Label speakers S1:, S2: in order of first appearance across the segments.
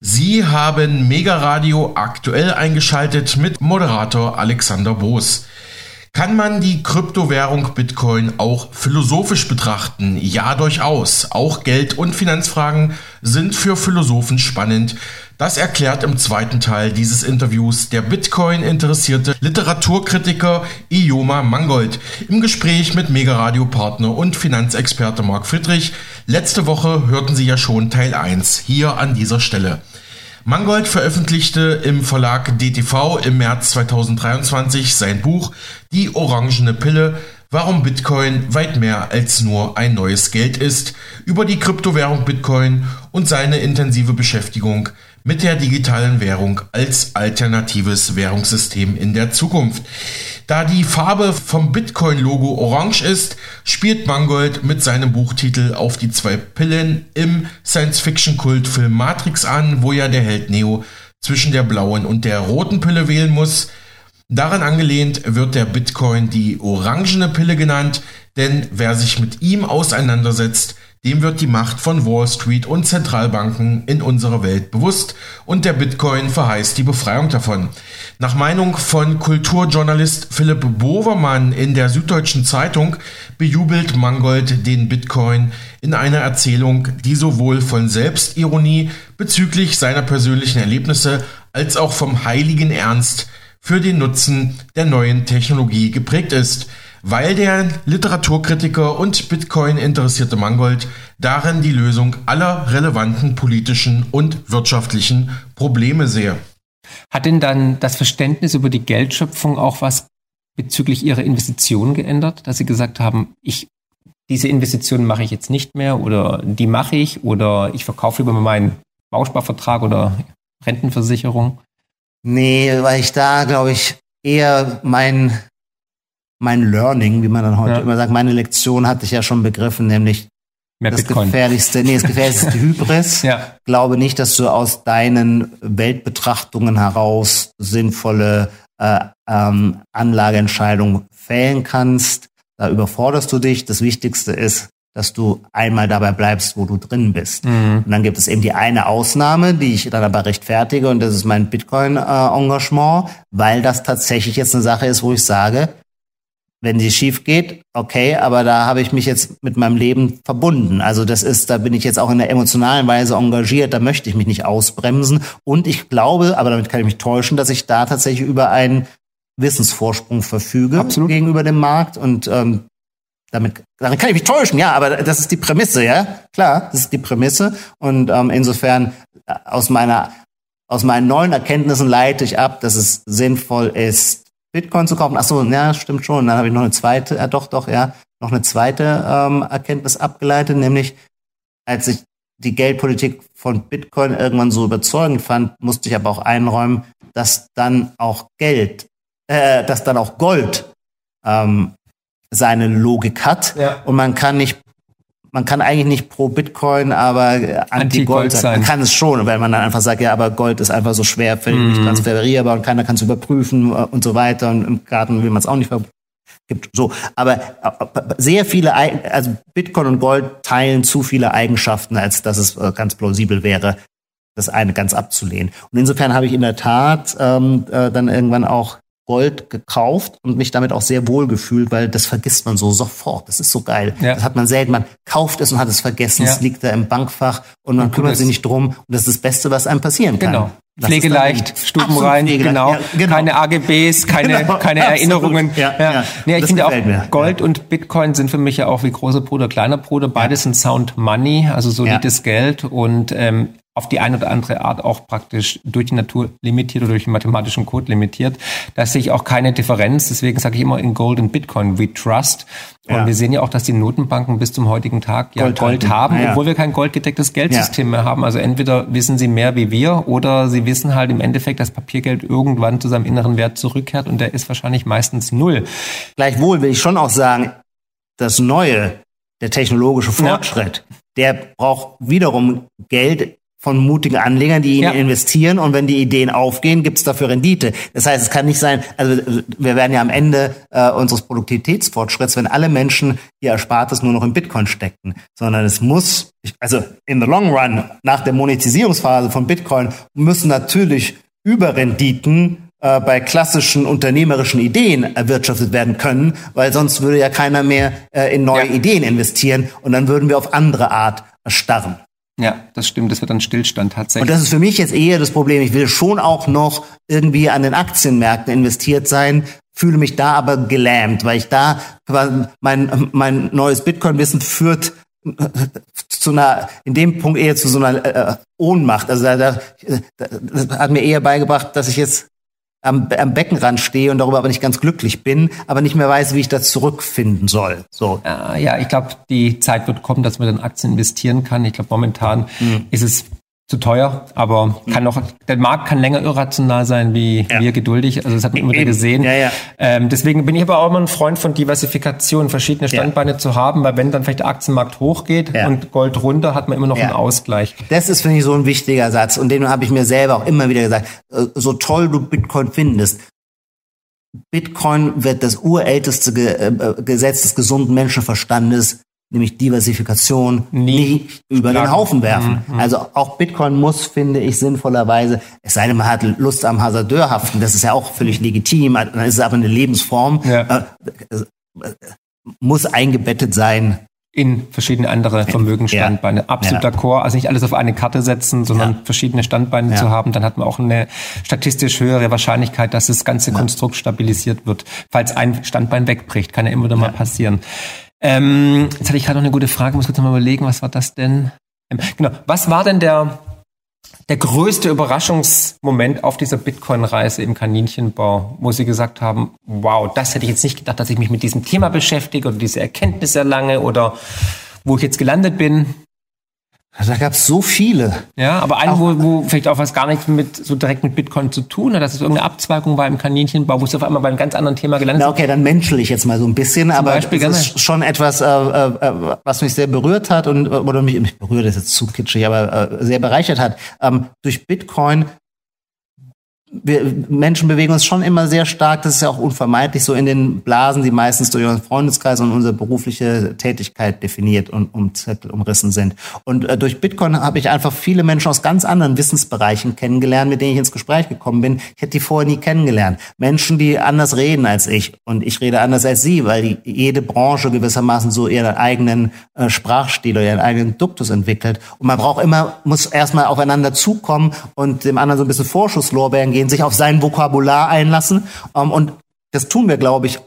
S1: Sie haben Mega Radio aktuell eingeschaltet mit Moderator Alexander Boos. Kann man die Kryptowährung Bitcoin auch philosophisch betrachten? Ja, durchaus. Auch Geld- und Finanzfragen sind für Philosophen spannend. Das erklärt im zweiten Teil dieses Interviews der Bitcoin-interessierte Literaturkritiker Ioma Mangold im Gespräch mit Mega-Radio-Partner und Finanzexperte Marc Friedrich. Letzte Woche hörten Sie ja schon Teil 1 hier an dieser Stelle. Mangold veröffentlichte im Verlag DTV im März 2023 sein Buch Die orangene Pille, warum Bitcoin weit mehr als nur ein neues Geld ist, über die Kryptowährung Bitcoin und seine intensive Beschäftigung mit der digitalen Währung als alternatives Währungssystem in der Zukunft. Da die Farbe vom Bitcoin-Logo orange ist, spielt Mangold mit seinem Buchtitel auf die zwei Pillen im Science-Fiction-Kultfilm Matrix an, wo ja der Held Neo zwischen der blauen und der roten Pille wählen muss. Daran angelehnt wird der Bitcoin die orangene Pille genannt, denn wer sich mit ihm auseinandersetzt, dem wird die Macht von Wall Street und Zentralbanken in unserer Welt bewusst und der Bitcoin verheißt die Befreiung davon. Nach Meinung von Kulturjournalist Philipp Bovermann in der Süddeutschen Zeitung bejubelt Mangold den Bitcoin in einer Erzählung, die sowohl von Selbstironie bezüglich seiner persönlichen Erlebnisse als auch vom heiligen Ernst für den Nutzen der neuen Technologie geprägt ist weil der Literaturkritiker und Bitcoin-interessierte Mangold darin die Lösung aller relevanten politischen und wirtschaftlichen Probleme sehe.
S2: Hat denn dann das Verständnis über die Geldschöpfung auch was bezüglich Ihrer Investitionen geändert, dass Sie gesagt haben, ich diese Investitionen mache ich jetzt nicht mehr oder die mache ich oder ich verkaufe über meinen Bausparvertrag oder Rentenversicherung?
S3: Nee, weil ich da, glaube ich, eher mein mein Learning, wie man dann heute ja. immer sagt, meine Lektion hatte ich ja schon begriffen, nämlich Mehr das Bitcoin. gefährlichste, nee, das gefährlichste Hybris. Ja. Glaube nicht, dass du aus deinen Weltbetrachtungen heraus sinnvolle äh, ähm, Anlageentscheidungen fällen kannst. Da überforderst du dich. Das Wichtigste ist, dass du einmal dabei bleibst, wo du drin bist. Mhm. Und dann gibt es eben die eine Ausnahme, die ich dann aber rechtfertige, und das ist mein Bitcoin-Engagement, weil das tatsächlich jetzt eine Sache ist, wo ich sage, wenn sie schief geht, okay, aber da habe ich mich jetzt mit meinem Leben verbunden. Also das ist, da bin ich jetzt auch in der emotionalen Weise engagiert, da möchte ich mich nicht ausbremsen. Und ich glaube, aber damit kann ich mich täuschen, dass ich da tatsächlich über einen Wissensvorsprung verfüge Absolut. gegenüber dem Markt. Und ähm, damit, damit kann ich mich täuschen, ja, aber das ist die Prämisse, ja. Klar, das ist die Prämisse. Und ähm, insofern äh, aus meiner aus meinen neuen Erkenntnissen leite ich ab, dass es sinnvoll ist, Bitcoin zu kaufen. Ach so, ja, stimmt schon. Dann habe ich noch eine zweite, ja doch, doch, ja, noch eine zweite ähm, Erkenntnis abgeleitet, nämlich als ich die Geldpolitik von Bitcoin irgendwann so überzeugend fand, musste ich aber auch einräumen, dass dann auch Geld, äh, dass dann auch Gold ähm, seine Logik hat ja. und man kann nicht man kann eigentlich nicht pro Bitcoin, aber anti-Gold sein. Man kann es schon, weil man dann einfach sagt, ja, aber Gold ist einfach so schwerfällig, mm. nicht transferierbar und keiner kann es überprüfen äh, und so weiter. Und im Garten will man es auch nicht gibt so, aber äh, sehr viele, also Bitcoin und Gold teilen zu viele Eigenschaften, als dass es äh, ganz plausibel wäre, das eine ganz abzulehnen. Und insofern habe ich in der Tat ähm, äh, dann irgendwann auch Gold gekauft und mich damit auch sehr wohl gefühlt, weil das vergisst man so sofort. Das ist so geil. Ja. Das hat man selten. Man kauft es und hat es vergessen. Ja. Es liegt da im Bankfach und man und kümmert sich nicht drum. Und das ist das Beste, was einem passieren kann. Genau.
S2: Pflegeleicht, stubenrein, genau. Ja, genau. Keine AGBs, keine, genau. keine Erinnerungen. Ja, ja. ja. Nee, ich finde auch, mir. Gold und Bitcoin sind für mich ja auch wie großer Bruder, kleiner Bruder. Beides sind Sound Money, also solides Geld. Und ähm, auf die eine oder andere Art auch praktisch durch die Natur limitiert oder durch den mathematischen Code limitiert. Da sehe ich auch keine Differenz. Deswegen sage ich immer in Gold und Bitcoin, we trust. Und ja. wir sehen ja auch, dass die Notenbanken bis zum heutigen Tag ja Gold, Gold haben, ja. obwohl wir kein goldgedecktes Geldsystem ja. mehr haben. Also entweder wissen sie mehr wie wir oder sie wissen halt im Endeffekt, dass Papiergeld irgendwann zu seinem inneren Wert zurückkehrt und der ist wahrscheinlich meistens null.
S3: Gleichwohl will ich schon auch sagen, das Neue, der technologische Fortschritt, der braucht wiederum Geld von mutigen Anlegern, die ja. investieren und wenn die Ideen aufgehen, gibt es dafür Rendite. Das heißt, es kann nicht sein, also wir werden ja am Ende äh, unseres Produktivitätsfortschritts, wenn alle Menschen ihr Erspartes nur noch in Bitcoin stecken, sondern es muss, also in the long run, nach der Monetisierungsphase von Bitcoin, müssen natürlich Überrenditen äh, bei klassischen unternehmerischen Ideen erwirtschaftet werden können, weil sonst würde ja keiner mehr äh, in neue ja. Ideen investieren und dann würden wir auf andere Art erstarren.
S2: Ja, das stimmt. Das wird dann Stillstand tatsächlich.
S3: Und das ist für mich jetzt eher das Problem. Ich will schon auch noch irgendwie an den Aktienmärkten investiert sein, fühle mich da aber gelähmt, weil ich da mein mein neues Bitcoin-Wissen führt zu einer, in dem Punkt eher zu so einer äh, Ohnmacht. Also da, da, das hat mir eher beigebracht, dass ich jetzt am, am Beckenrand stehe und darüber aber nicht ganz glücklich bin, aber nicht mehr weiß, wie ich das zurückfinden soll. So.
S2: Ja, ich glaube, die Zeit wird kommen, dass man in Aktien investieren kann. Ich glaube, momentan mhm. ist es zu teuer, aber kann noch, der Markt kann länger irrational sein wie ja. wir geduldig. Also das hat man immer wieder gesehen. Ja, ja. Ähm, deswegen bin ich aber auch immer ein Freund von Diversifikation, verschiedene Standbeine zu haben, weil wenn dann vielleicht der Aktienmarkt hochgeht und Gold runter, hat man immer noch einen Ausgleich.
S3: Das ist, finde ich, so ein wichtiger Satz und den habe ich mir selber auch immer wieder gesagt. Äh, so toll du Bitcoin findest, Bitcoin wird das urälteste äh, äh, Gesetz des gesunden Menschenverstandes nämlich Diversifikation Nie nicht über den Haufen werfen. Mhm, mhm. Also auch Bitcoin muss, finde ich, sinnvollerweise, es sei denn, man hat Lust am Hasardeurhaften, das ist ja auch völlig legitim, dann ist es aber eine Lebensform, ja. äh, muss eingebettet sein.
S2: In verschiedene andere Vermögensstandbeine. Ja. Absolut ja. d'accord. Also nicht alles auf eine Karte setzen, sondern ja. verschiedene Standbeine zu haben. Dann hat man auch eine statistisch höhere Wahrscheinlichkeit, dass das ganze Konstrukt stabilisiert wird. Falls ein Standbein wegbricht, kann ja immer wieder mal passieren. Ähm, jetzt hatte ich gerade noch eine gute Frage, muss kurz mal überlegen, was war das denn? Ähm, genau, was war denn der, der größte Überraschungsmoment auf dieser Bitcoin-Reise im Kaninchenbau, wo Sie gesagt haben, wow, das hätte ich jetzt nicht gedacht, dass ich mich mit diesem Thema beschäftige oder diese Erkenntnis erlange oder wo ich jetzt gelandet bin?
S3: Da gab es so viele.
S2: Ja, aber einen, wo, wo vielleicht auch was gar nicht mit so direkt mit Bitcoin zu tun hat, dass es irgendeine Abzweigung war im Kaninchenbau, wo es auf einmal bei einem ganz anderen Thema gelandet
S3: ist. okay, dann menschel ich jetzt mal so ein bisschen, aber Beispiel, das ist schon etwas, äh, äh, was mich sehr berührt hat und oder mich, mich berührt ist jetzt zu kitschig, aber äh, sehr bereichert hat. Ähm, durch Bitcoin wir Menschen bewegen uns schon immer sehr stark, das ist ja auch unvermeidlich so in den Blasen, die meistens durch unseren Freundeskreis und unsere berufliche Tätigkeit definiert und um, umrissen sind. Und äh, durch Bitcoin habe ich einfach viele Menschen aus ganz anderen Wissensbereichen kennengelernt, mit denen ich ins Gespräch gekommen bin. Ich hätte die vorher nie kennengelernt. Menschen, die anders reden als ich und ich rede anders als sie, weil die, jede Branche gewissermaßen so ihren eigenen äh, Sprachstil oder ihren eigenen Duktus entwickelt. Und man braucht immer, muss erstmal aufeinander zukommen und dem anderen so ein bisschen Vorschusslorbeeren geben, sich auf sein Vokabular einlassen. Ähm, und das tun wir, glaube ich,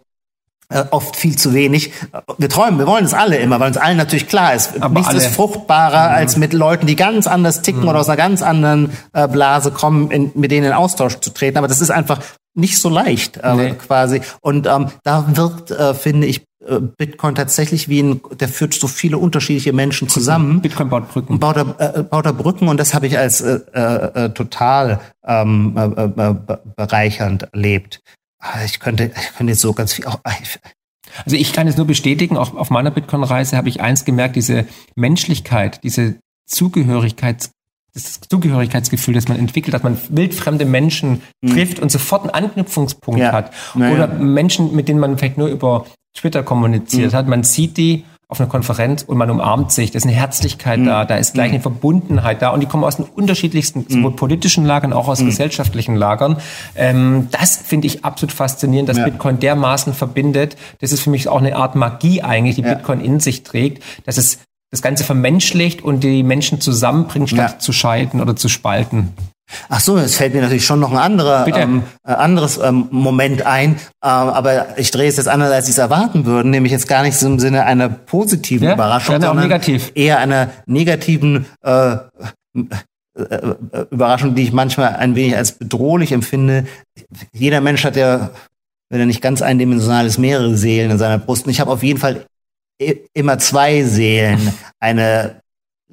S3: äh, oft viel zu wenig. Wir träumen, wir wollen es alle immer, weil uns allen natürlich klar ist, Aber nichts alle. ist fruchtbarer mhm. als mit Leuten, die ganz anders ticken mhm. oder aus einer ganz anderen äh, Blase kommen, in, mit denen in Austausch zu treten. Aber das ist einfach nicht so leicht äh, nee. quasi. Und ähm, da wird, äh, finde ich, äh, Bitcoin tatsächlich wie ein, der führt so viele unterschiedliche Menschen zusammen.
S2: Bitcoin baut Brücken.
S3: Baut er, äh, baut er Brücken und das habe ich als äh, äh, total ähm, äh, bereichernd erlebt. Ah, ich könnte, ich könnte jetzt so ganz viel. Auch,
S2: also ich kann es nur bestätigen, auch auf meiner Bitcoin-Reise habe ich eins gemerkt, diese Menschlichkeit, diese Zugehörigkeits das Zugehörigkeitsgefühl, das man entwickelt, dass man wildfremde Menschen mhm. trifft und sofort einen Anknüpfungspunkt ja. hat. Naja. Oder Menschen, mit denen man vielleicht nur über Twitter kommuniziert mhm. hat. Man sieht die auf einer Konferenz und man umarmt sich. Da ist eine Herzlichkeit mhm. da, da ist gleich eine mhm. Verbundenheit da und die kommen aus den unterschiedlichsten, mhm. sowohl politischen Lagern, auch aus mhm. gesellschaftlichen Lagern. Ähm, das finde ich absolut faszinierend, dass ja. Bitcoin dermaßen verbindet. Das ist für mich auch eine Art Magie eigentlich, die ja. Bitcoin in sich trägt, dass es das Ganze vermenschlicht und die Menschen zusammenbringt, statt ja. zu scheiden oder zu spalten.
S3: Ach so, es fällt mir natürlich schon noch ein anderer, ähm, äh, anderes ähm, Moment ein, äh, aber ich drehe es jetzt anders, als Sie es erwarten würden, nämlich jetzt gar nicht im Sinne einer positiven ja, Überraschung, sondern negativ. eher einer negativen äh, äh, Überraschung, die ich manchmal ein wenig als bedrohlich empfinde. Jeder Mensch hat ja, wenn er nicht ganz eindimensional ist, mehrere Seelen in seiner Brust. Und ich habe auf jeden Fall immer zwei Seelen. Eine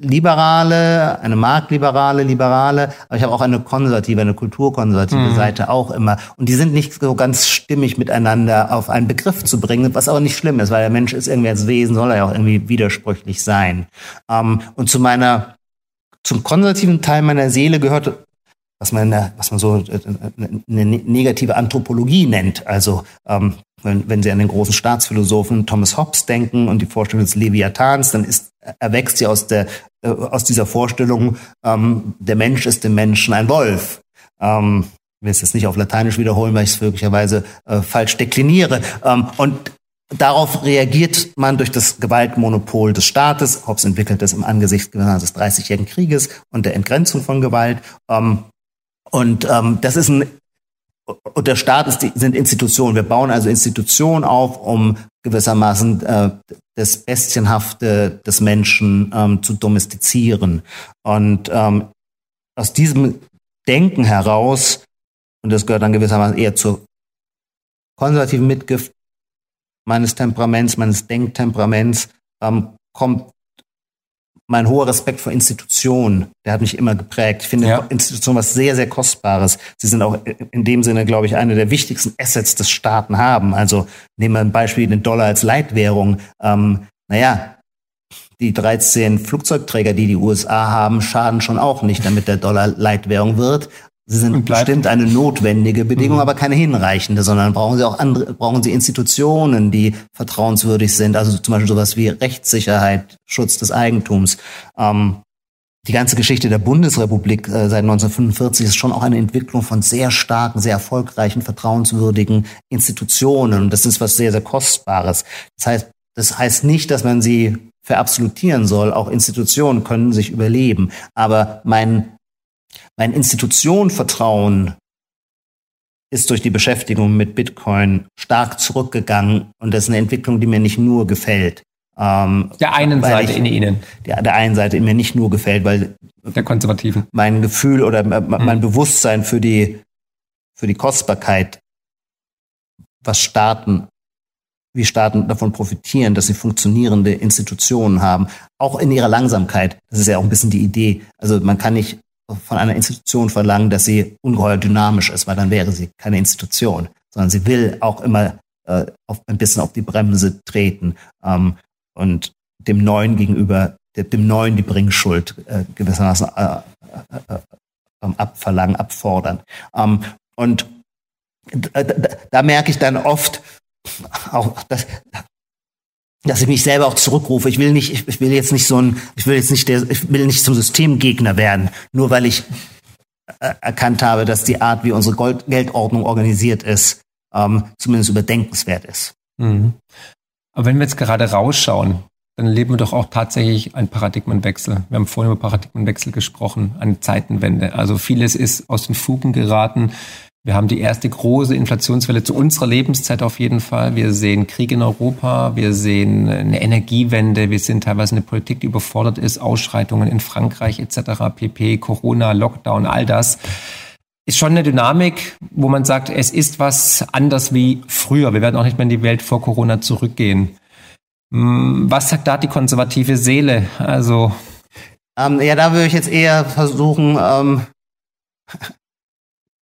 S3: liberale, eine marktliberale, liberale, aber ich habe auch eine konservative, eine kulturkonservative mhm. Seite auch immer. Und die sind nicht so ganz stimmig miteinander auf einen Begriff zu bringen, was aber nicht schlimm ist, weil der Mensch ist irgendwie als Wesen, soll er ja auch irgendwie widersprüchlich sein. Ähm, und zu meiner zum konservativen Teil meiner Seele gehört, was man, was man so äh, eine negative Anthropologie nennt. Also ähm, wenn, wenn Sie an den großen Staatsphilosophen Thomas Hobbes denken und die Vorstellung des Leviathans, dann ist, erwächst sie aus, der, äh, aus dieser Vorstellung, ähm, der Mensch ist dem Menschen ein Wolf. Ähm, ich will es jetzt nicht auf Lateinisch wiederholen, weil ich es möglicherweise äh, falsch dekliniere. Ähm, und Darauf reagiert man durch das Gewaltmonopol des Staates. Hobbes entwickelt es im Angesicht des Dreißigjährigen Krieges und der Entgrenzung von Gewalt. Ähm, und ähm, das ist ein und der Staat ist die, sind Institutionen. Wir bauen also Institutionen auf, um gewissermaßen äh, das Bestienhafte des Menschen ähm, zu domestizieren. Und ähm, aus diesem Denken heraus, und das gehört dann gewissermaßen eher zur konservativen Mitgift meines Temperaments, meines Denktemperaments, ähm, kommt mein hoher Respekt vor Institutionen, der hat mich immer geprägt. Ich finde ja. Institutionen was sehr, sehr Kostbares. Sie sind auch in dem Sinne, glaube ich, eine der wichtigsten Assets des Staaten haben. Also nehmen wir ein Beispiel den Dollar als Leitwährung. Ähm, naja, die 13 Flugzeugträger, die die USA haben, schaden schon auch nicht, damit der Dollar Leitwährung wird. Sie sind bestimmt eine notwendige Bedingung, mhm. aber keine hinreichende, sondern brauchen Sie auch andere, brauchen Sie Institutionen, die vertrauenswürdig sind, also zum Beispiel sowas wie Rechtssicherheit, Schutz des Eigentums. Ähm, die ganze Geschichte der Bundesrepublik äh, seit 1945 ist schon auch eine Entwicklung von sehr starken, sehr erfolgreichen, vertrauenswürdigen Institutionen. Und das ist was sehr, sehr Kostbares. Das heißt, das heißt nicht, dass man sie verabsolutieren soll. Auch Institutionen können sich überleben. Aber mein mein Institutionenvertrauen ist durch die Beschäftigung mit Bitcoin stark zurückgegangen und das ist eine Entwicklung, die mir nicht nur gefällt.
S2: Ähm, der einen Seite ich, in Ihnen.
S3: Der, der einen Seite in mir nicht nur gefällt, weil
S2: der Konservativen.
S3: Mein Gefühl oder mein mhm. Bewusstsein für die, für die Kostbarkeit, was Staaten, wie Staaten davon profitieren, dass sie funktionierende Institutionen haben, auch in ihrer Langsamkeit. Das ist ja auch ein bisschen die Idee. Also man kann nicht von einer Institution verlangen, dass sie ungeheuer dynamisch ist, weil dann wäre sie keine Institution, sondern sie will auch immer äh, auf, ein bisschen auf die Bremse treten ähm, und dem Neuen gegenüber, dem Neuen die Bringschuld äh, gewissermaßen äh, äh, äh ähm, abverlangen, abfordern. Ähm, und da, da, da merke ich dann oft, auch das, dass ich mich selber auch zurückrufe. Ich will nicht, ich, will jetzt nicht so ein, ich will jetzt nicht der, ich will nicht zum Systemgegner werden, nur weil ich äh, erkannt habe, dass die Art, wie unsere Gold Geldordnung organisiert ist, ähm, zumindest überdenkenswert ist. Mhm.
S2: Aber wenn wir jetzt gerade rausschauen, dann erleben wir doch auch tatsächlich einen Paradigmenwechsel. Wir haben vorhin über Paradigmenwechsel gesprochen, eine Zeitenwende. Also vieles ist aus den Fugen geraten. Wir haben die erste große Inflationswelle zu unserer Lebenszeit auf jeden Fall. Wir sehen Krieg in Europa, wir sehen eine Energiewende, wir sehen teilweise eine Politik, die überfordert ist, Ausschreitungen in Frankreich etc., PP, Corona, Lockdown, all das. Ist schon eine Dynamik, wo man sagt, es ist was anders wie früher. Wir werden auch nicht mehr in die Welt vor Corona zurückgehen. Hm, was sagt da die konservative Seele? Also
S3: ähm, ja, da würde ich jetzt eher versuchen, ähm,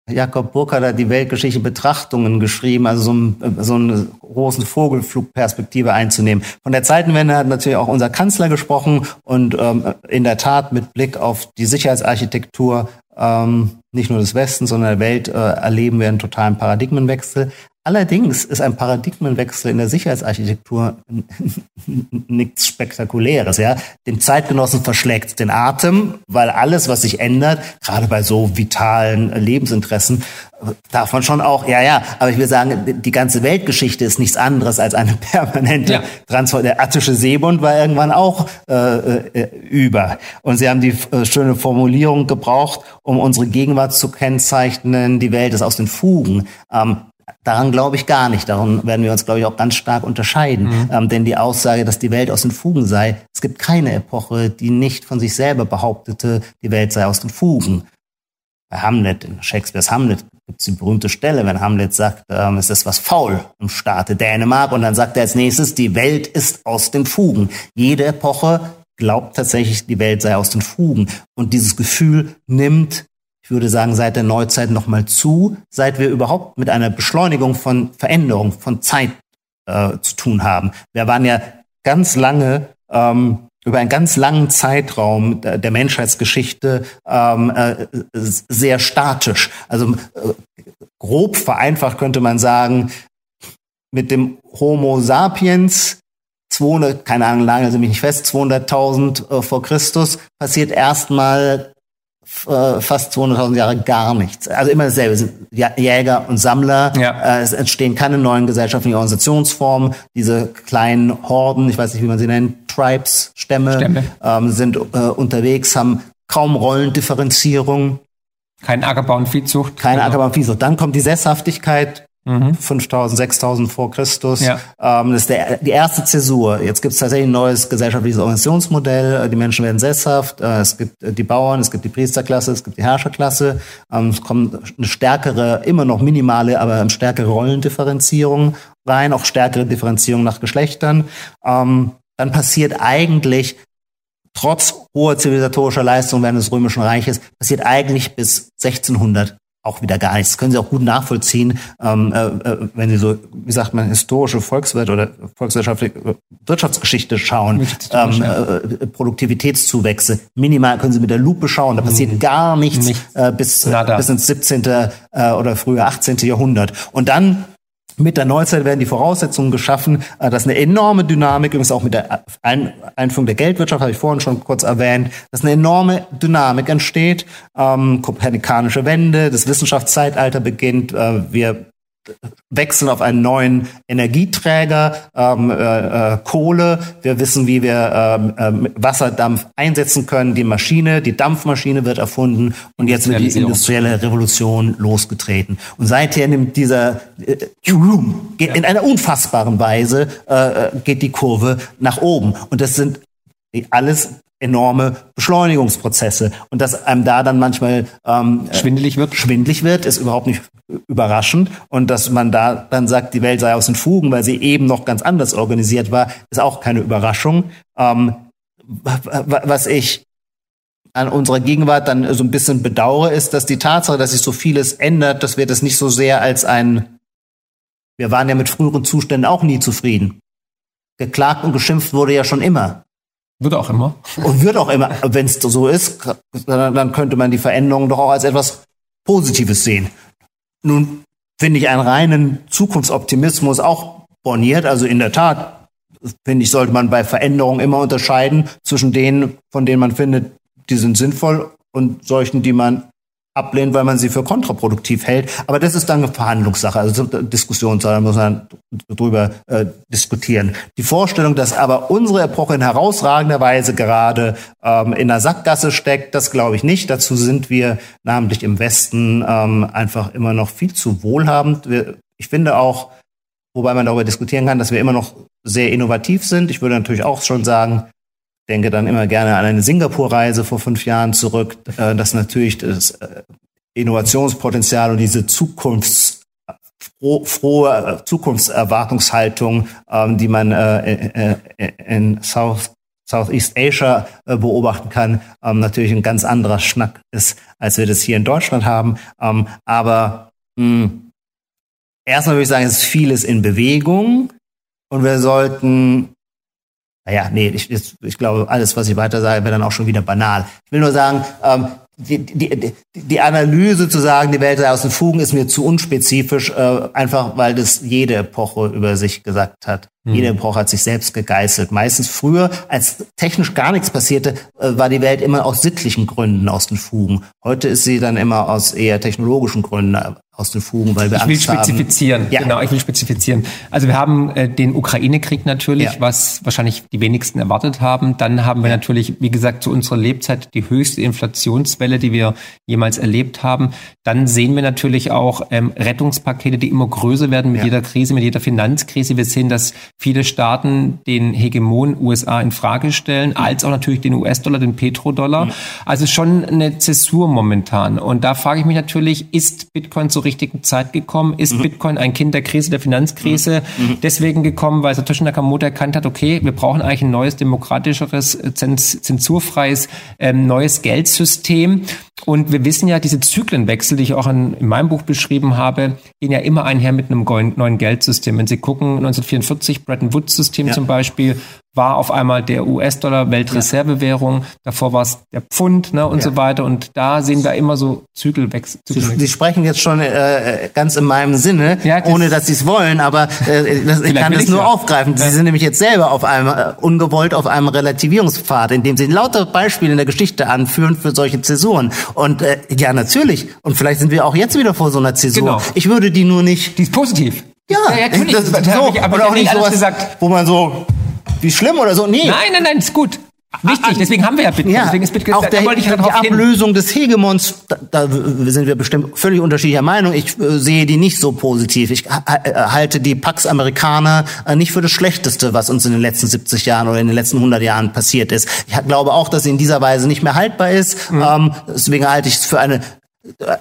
S3: Jakob Burkhardt hat die Weltgeschichte Betrachtungen geschrieben, also so, ein, so eine großen Vogelflugperspektive einzunehmen. Von der Zeitenwende hat natürlich auch unser Kanzler gesprochen und ähm, in der Tat mit Blick auf die Sicherheitsarchitektur ähm, nicht nur des Westens, sondern der Welt äh, erleben wir einen totalen Paradigmenwechsel. Allerdings ist ein Paradigmenwechsel in der Sicherheitsarchitektur nichts Spektakuläres. Ja? Dem Zeitgenossen verschlägt den Atem, weil alles, was sich ändert, gerade bei so vitalen Lebensinteressen, darf man schon auch, ja, ja, aber ich will sagen, die ganze Weltgeschichte ist nichts anderes als eine permanente ja. Transformation. Der attische Seebund war irgendwann auch äh, äh, über. Und Sie haben die äh, schöne Formulierung gebraucht, um unsere Gegenwart zu kennzeichnen, die Welt ist aus den Fugen. Ähm, Daran glaube ich gar nicht. Daran werden wir uns, glaube ich, auch ganz stark unterscheiden. Mhm. Ähm, denn die Aussage, dass die Welt aus den Fugen sei, es gibt keine Epoche, die nicht von sich selber behauptete, die Welt sei aus den Fugen. Bei Hamlet, in Shakespeares Hamlet, gibt es die berühmte Stelle, wenn Hamlet sagt, ähm, es ist was faul im Staate Dänemark. Und dann sagt er als nächstes, die Welt ist aus den Fugen. Jede Epoche glaubt tatsächlich, die Welt sei aus den Fugen. Und dieses Gefühl nimmt ich würde sagen, seit der Neuzeit nochmal zu, seit wir überhaupt mit einer Beschleunigung von Veränderung, von Zeit äh, zu tun haben. Wir waren ja ganz lange ähm, über einen ganz langen Zeitraum der Menschheitsgeschichte ähm, äh, sehr statisch. Also äh, grob vereinfacht könnte man sagen, mit dem Homo sapiens 200, keine Ahnung, lange sind mich nicht fest, 200.000 äh, vor Christus passiert erstmal fast 200.000 Jahre gar nichts. Also immer dasselbe. Es sind Jäger und Sammler. Ja. Äh, es entstehen keine neuen gesellschaftlichen Organisationsformen. Diese kleinen Horden, ich weiß nicht, wie man sie nennt, Tribes, Stämme, Stämme. Ähm, sind äh, unterwegs, haben kaum Rollendifferenzierung.
S2: Kein Ackerbau und Viehzucht.
S3: Keine genau. Ackerbau und Viehzucht. Dann kommt die Sesshaftigkeit, Mhm. 5000, 6000 vor Christus. Ja. Ähm, das ist der, die erste Zäsur. Jetzt gibt es tatsächlich ein neues gesellschaftliches Organisationsmodell. Die Menschen werden sesshaft. Äh, es gibt äh, die Bauern, es gibt die Priesterklasse, es gibt die Herrscherklasse. Ähm, es kommt eine stärkere, immer noch minimale, aber eine stärkere Rollendifferenzierung rein, auch stärkere Differenzierung nach Geschlechtern. Ähm, dann passiert eigentlich trotz hoher zivilisatorischer Leistung während des Römischen Reiches, passiert eigentlich bis 1600 auch wieder gar nichts. Das können Sie auch gut nachvollziehen, ähm, äh, äh, wenn Sie so, wie sagt man, historische Volkswirt oder volkswirtschaftliche äh, Wirtschaftsgeschichte schauen, ähm, äh, Produktivitätszuwächse. Minimal können Sie mit der Lupe schauen, da passiert mhm. gar nichts, nichts. Äh, bis, bis ins 17. Äh, oder frühe 18. Jahrhundert. Und dann mit der Neuzeit werden die Voraussetzungen geschaffen, äh, dass eine enorme Dynamik, übrigens auch mit der Einführung der Geldwirtschaft, habe ich vorhin schon kurz erwähnt, dass eine enorme Dynamik entsteht, ähm, kopernikanische Wende, das Wissenschaftszeitalter beginnt, äh, wir wechseln auf einen neuen Energieträger, ähm, äh, äh, Kohle. Wir wissen, wie wir ähm, äh, Wasserdampf einsetzen können. Die Maschine, die Dampfmaschine wird erfunden und jetzt wird die industrielle Revolution losgetreten. Und seither nimmt dieser äh, in einer unfassbaren Weise äh, geht die Kurve nach oben. Und das sind alles enorme Beschleunigungsprozesse und dass einem da dann manchmal ähm,
S2: schwindelig wird.
S3: Schwindelig wird, ist überhaupt nicht überraschend und dass man da dann sagt, die Welt sei aus den Fugen, weil sie eben noch ganz anders organisiert war, ist auch keine Überraschung. Ähm, was ich an unserer Gegenwart dann so ein bisschen bedauere, ist, dass die Tatsache, dass sich so vieles ändert, dass wir das nicht so sehr als ein, wir waren ja mit früheren Zuständen auch nie zufrieden. Geklagt und geschimpft wurde ja schon immer.
S2: Wird auch immer.
S3: Und wird auch immer. Wenn es so ist, dann könnte man die Veränderung doch auch als etwas Positives sehen. Nun finde ich einen reinen Zukunftsoptimismus auch borniert. Also in der Tat, finde ich, sollte man bei Veränderungen immer unterscheiden zwischen denen, von denen man findet, die sind sinnvoll und solchen, die man ablehnt, weil man sie für kontraproduktiv hält. Aber das ist dann eine Verhandlungssache, also Diskussionssache, da muss man drüber äh, diskutieren. Die Vorstellung, dass aber unsere Epoche in herausragender Weise gerade ähm, in der Sackgasse steckt, das glaube ich nicht. Dazu sind wir namentlich im Westen ähm, einfach immer noch viel zu wohlhabend. Wir, ich finde auch, wobei man darüber diskutieren kann, dass wir immer noch sehr innovativ sind. Ich würde natürlich auch schon sagen, denke dann immer gerne an eine Singapur-Reise vor fünf Jahren zurück, äh, dass natürlich das äh, Innovationspotenzial und diese Zukunfts frohe Zukunftserwartungshaltung, ähm, die man äh, in South, Southeast Asia beobachten kann, ähm, natürlich ein ganz anderer Schnack ist, als wir das hier in Deutschland haben. Ähm, aber mh, erstmal würde ich sagen, es ist vieles in Bewegung und wir sollten naja, nee, ich, ich glaube, alles, was ich weiter sage, wäre dann auch schon wieder banal. Ich will nur sagen, ähm, die, die, die Analyse zu sagen, die Welt sei aus den Fugen, ist mir zu unspezifisch, äh, einfach weil das jede Epoche über sich gesagt hat. Mhm. Jede Epoche hat sich selbst gegeißelt. Meistens früher, als technisch gar nichts passierte, äh, war die Welt immer aus sittlichen Gründen aus den Fugen. Heute ist sie dann immer aus eher technologischen Gründen aus den Fugen, weil wir
S2: ich will spezifizieren. Haben. Ja. Genau, ich will spezifizieren. Also wir haben äh, den Ukraine-Krieg natürlich, ja. was wahrscheinlich die wenigsten erwartet haben. Dann haben wir natürlich, wie gesagt, zu unserer Lebzeit die höchste Inflationswelle, die wir jemals erlebt haben. Dann sehen wir natürlich auch ähm, Rettungspakete, die immer größer werden mit ja. jeder Krise, mit jeder Finanzkrise. Wir sehen, dass viele Staaten den Hegemon USA in Frage stellen, als auch natürlich den US-Dollar, den Petrodollar. Also schon eine Zäsur momentan. Und da frage ich mich natürlich, ist Bitcoin zur richtigen Zeit gekommen? Ist mhm. Bitcoin ein Kind der Krise, der Finanzkrise mhm. mhm. deswegen gekommen, weil Satoshi Nakamoto erkannt hat, okay, wir brauchen eigentlich ein neues, demokratischeres, zensurfreies, ähm, neues Geldsystem. Und wir wissen ja, diese Zyklenwechsel, die ich auch in, in meinem Buch beschrieben habe, gehen ja immer einher mit einem neuen Geldsystem. Wenn Sie gucken, 1944 Bretton Woods-System ja. zum Beispiel, war auf einmal der US-Dollar Weltreservewährung, davor war es der Pfund ne, und ja. so weiter. Und da sehen wir immer so Zyklenwechsel.
S3: Sie, Sie sprechen jetzt schon äh, ganz in meinem Sinne, ja, das ohne dass Sie es wollen, aber äh, das, ich kann das nur ja. aufgreifen. Sie sind nämlich jetzt selber auf einem äh, ungewollt auf einem Relativierungspfad, in dem Sie lauter Beispiele in der Geschichte anführen für solche Zäsuren. Und äh, ja, natürlich. Und vielleicht sind wir auch jetzt wieder vor so einer Zäsur. Genau. Ich würde die nur nicht.
S2: Die ist positiv.
S3: Ja, ja, ja das, das, so, aber oder auch nicht sowas, gesagt. wo man so wie schlimm oder so. Nee.
S2: Nein, nein, nein, ist gut. Wichtig, deswegen haben wir ja Bitcoin.
S3: Ja,
S2: deswegen ist
S3: Bitcoin auch der, da die Ablösung hin. des Hegemons, da, da, sind wir bestimmt völlig unterschiedlicher Meinung. Ich äh, sehe die nicht so positiv. Ich äh, halte die Pax Amerikaner äh, nicht für das Schlechteste, was uns in den letzten 70 Jahren oder in den letzten 100 Jahren passiert ist. Ich glaube auch, dass sie in dieser Weise nicht mehr haltbar ist. Mhm. Ähm, deswegen halte ich es für eine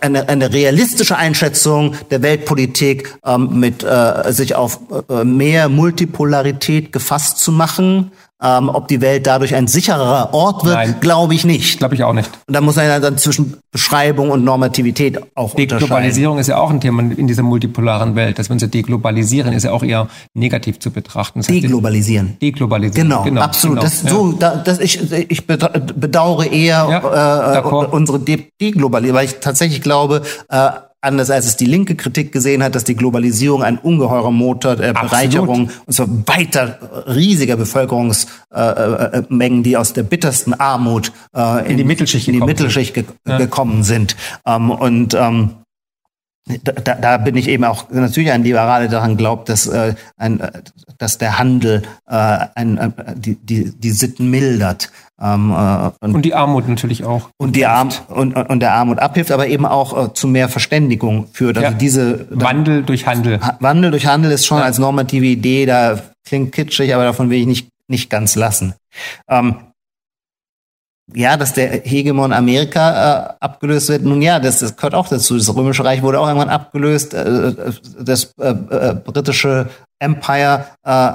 S3: eine, eine realistische Einschätzung der Weltpolitik ähm, mit äh, sich auf äh, mehr Multipolarität gefasst zu machen ähm, ob die Welt dadurch ein sicherer Ort wird, glaube ich nicht.
S2: Glaube ich auch nicht.
S3: Und da muss man dann zwischen Beschreibung und Normativität auch
S2: Die Globalisierung ist ja auch ein Thema in dieser multipolaren Welt. Dass wir uns ja deglobalisieren, ist ja auch eher negativ zu betrachten.
S3: Das deglobalisieren.
S2: Deglobalisieren.
S3: Genau, genau absolut. Genau, das, ja. so, da, das ich, ich bedauere eher ja, äh, unsere De Deglobalisierung, weil ich tatsächlich glaube, äh, anders als es die linke Kritik gesehen hat, dass die Globalisierung ein ungeheurer Motor der Absolut. Bereicherung und so weiter riesiger Bevölkerungsmengen, äh, die aus der bittersten Armut
S2: äh, in, in, die Mittelschicht,
S3: in die Mittelschicht ge ja. gekommen sind. Ähm, und ähm, da, da bin ich eben auch natürlich ein Liberale daran glaubt, dass äh, ein, dass der Handel äh, ein, äh, die, die, die Sitten mildert.
S2: Ähm, äh, und, und, die Armut natürlich auch.
S3: Und die Arm und, und der Armut abhilft, aber eben auch äh, zu mehr Verständigung führt.
S2: Also ja. diese Wandel da, durch Handel.
S3: Wandel durch Handel ist schon ja. als normative Idee, da klingt kitschig, aber davon will ich nicht nicht ganz lassen. Ähm, ja, dass der Hegemon Amerika äh, abgelöst wird. Nun ja, das, das gehört auch dazu. Das Römische Reich wurde auch irgendwann abgelöst. Äh, das äh, äh, britische Empire äh,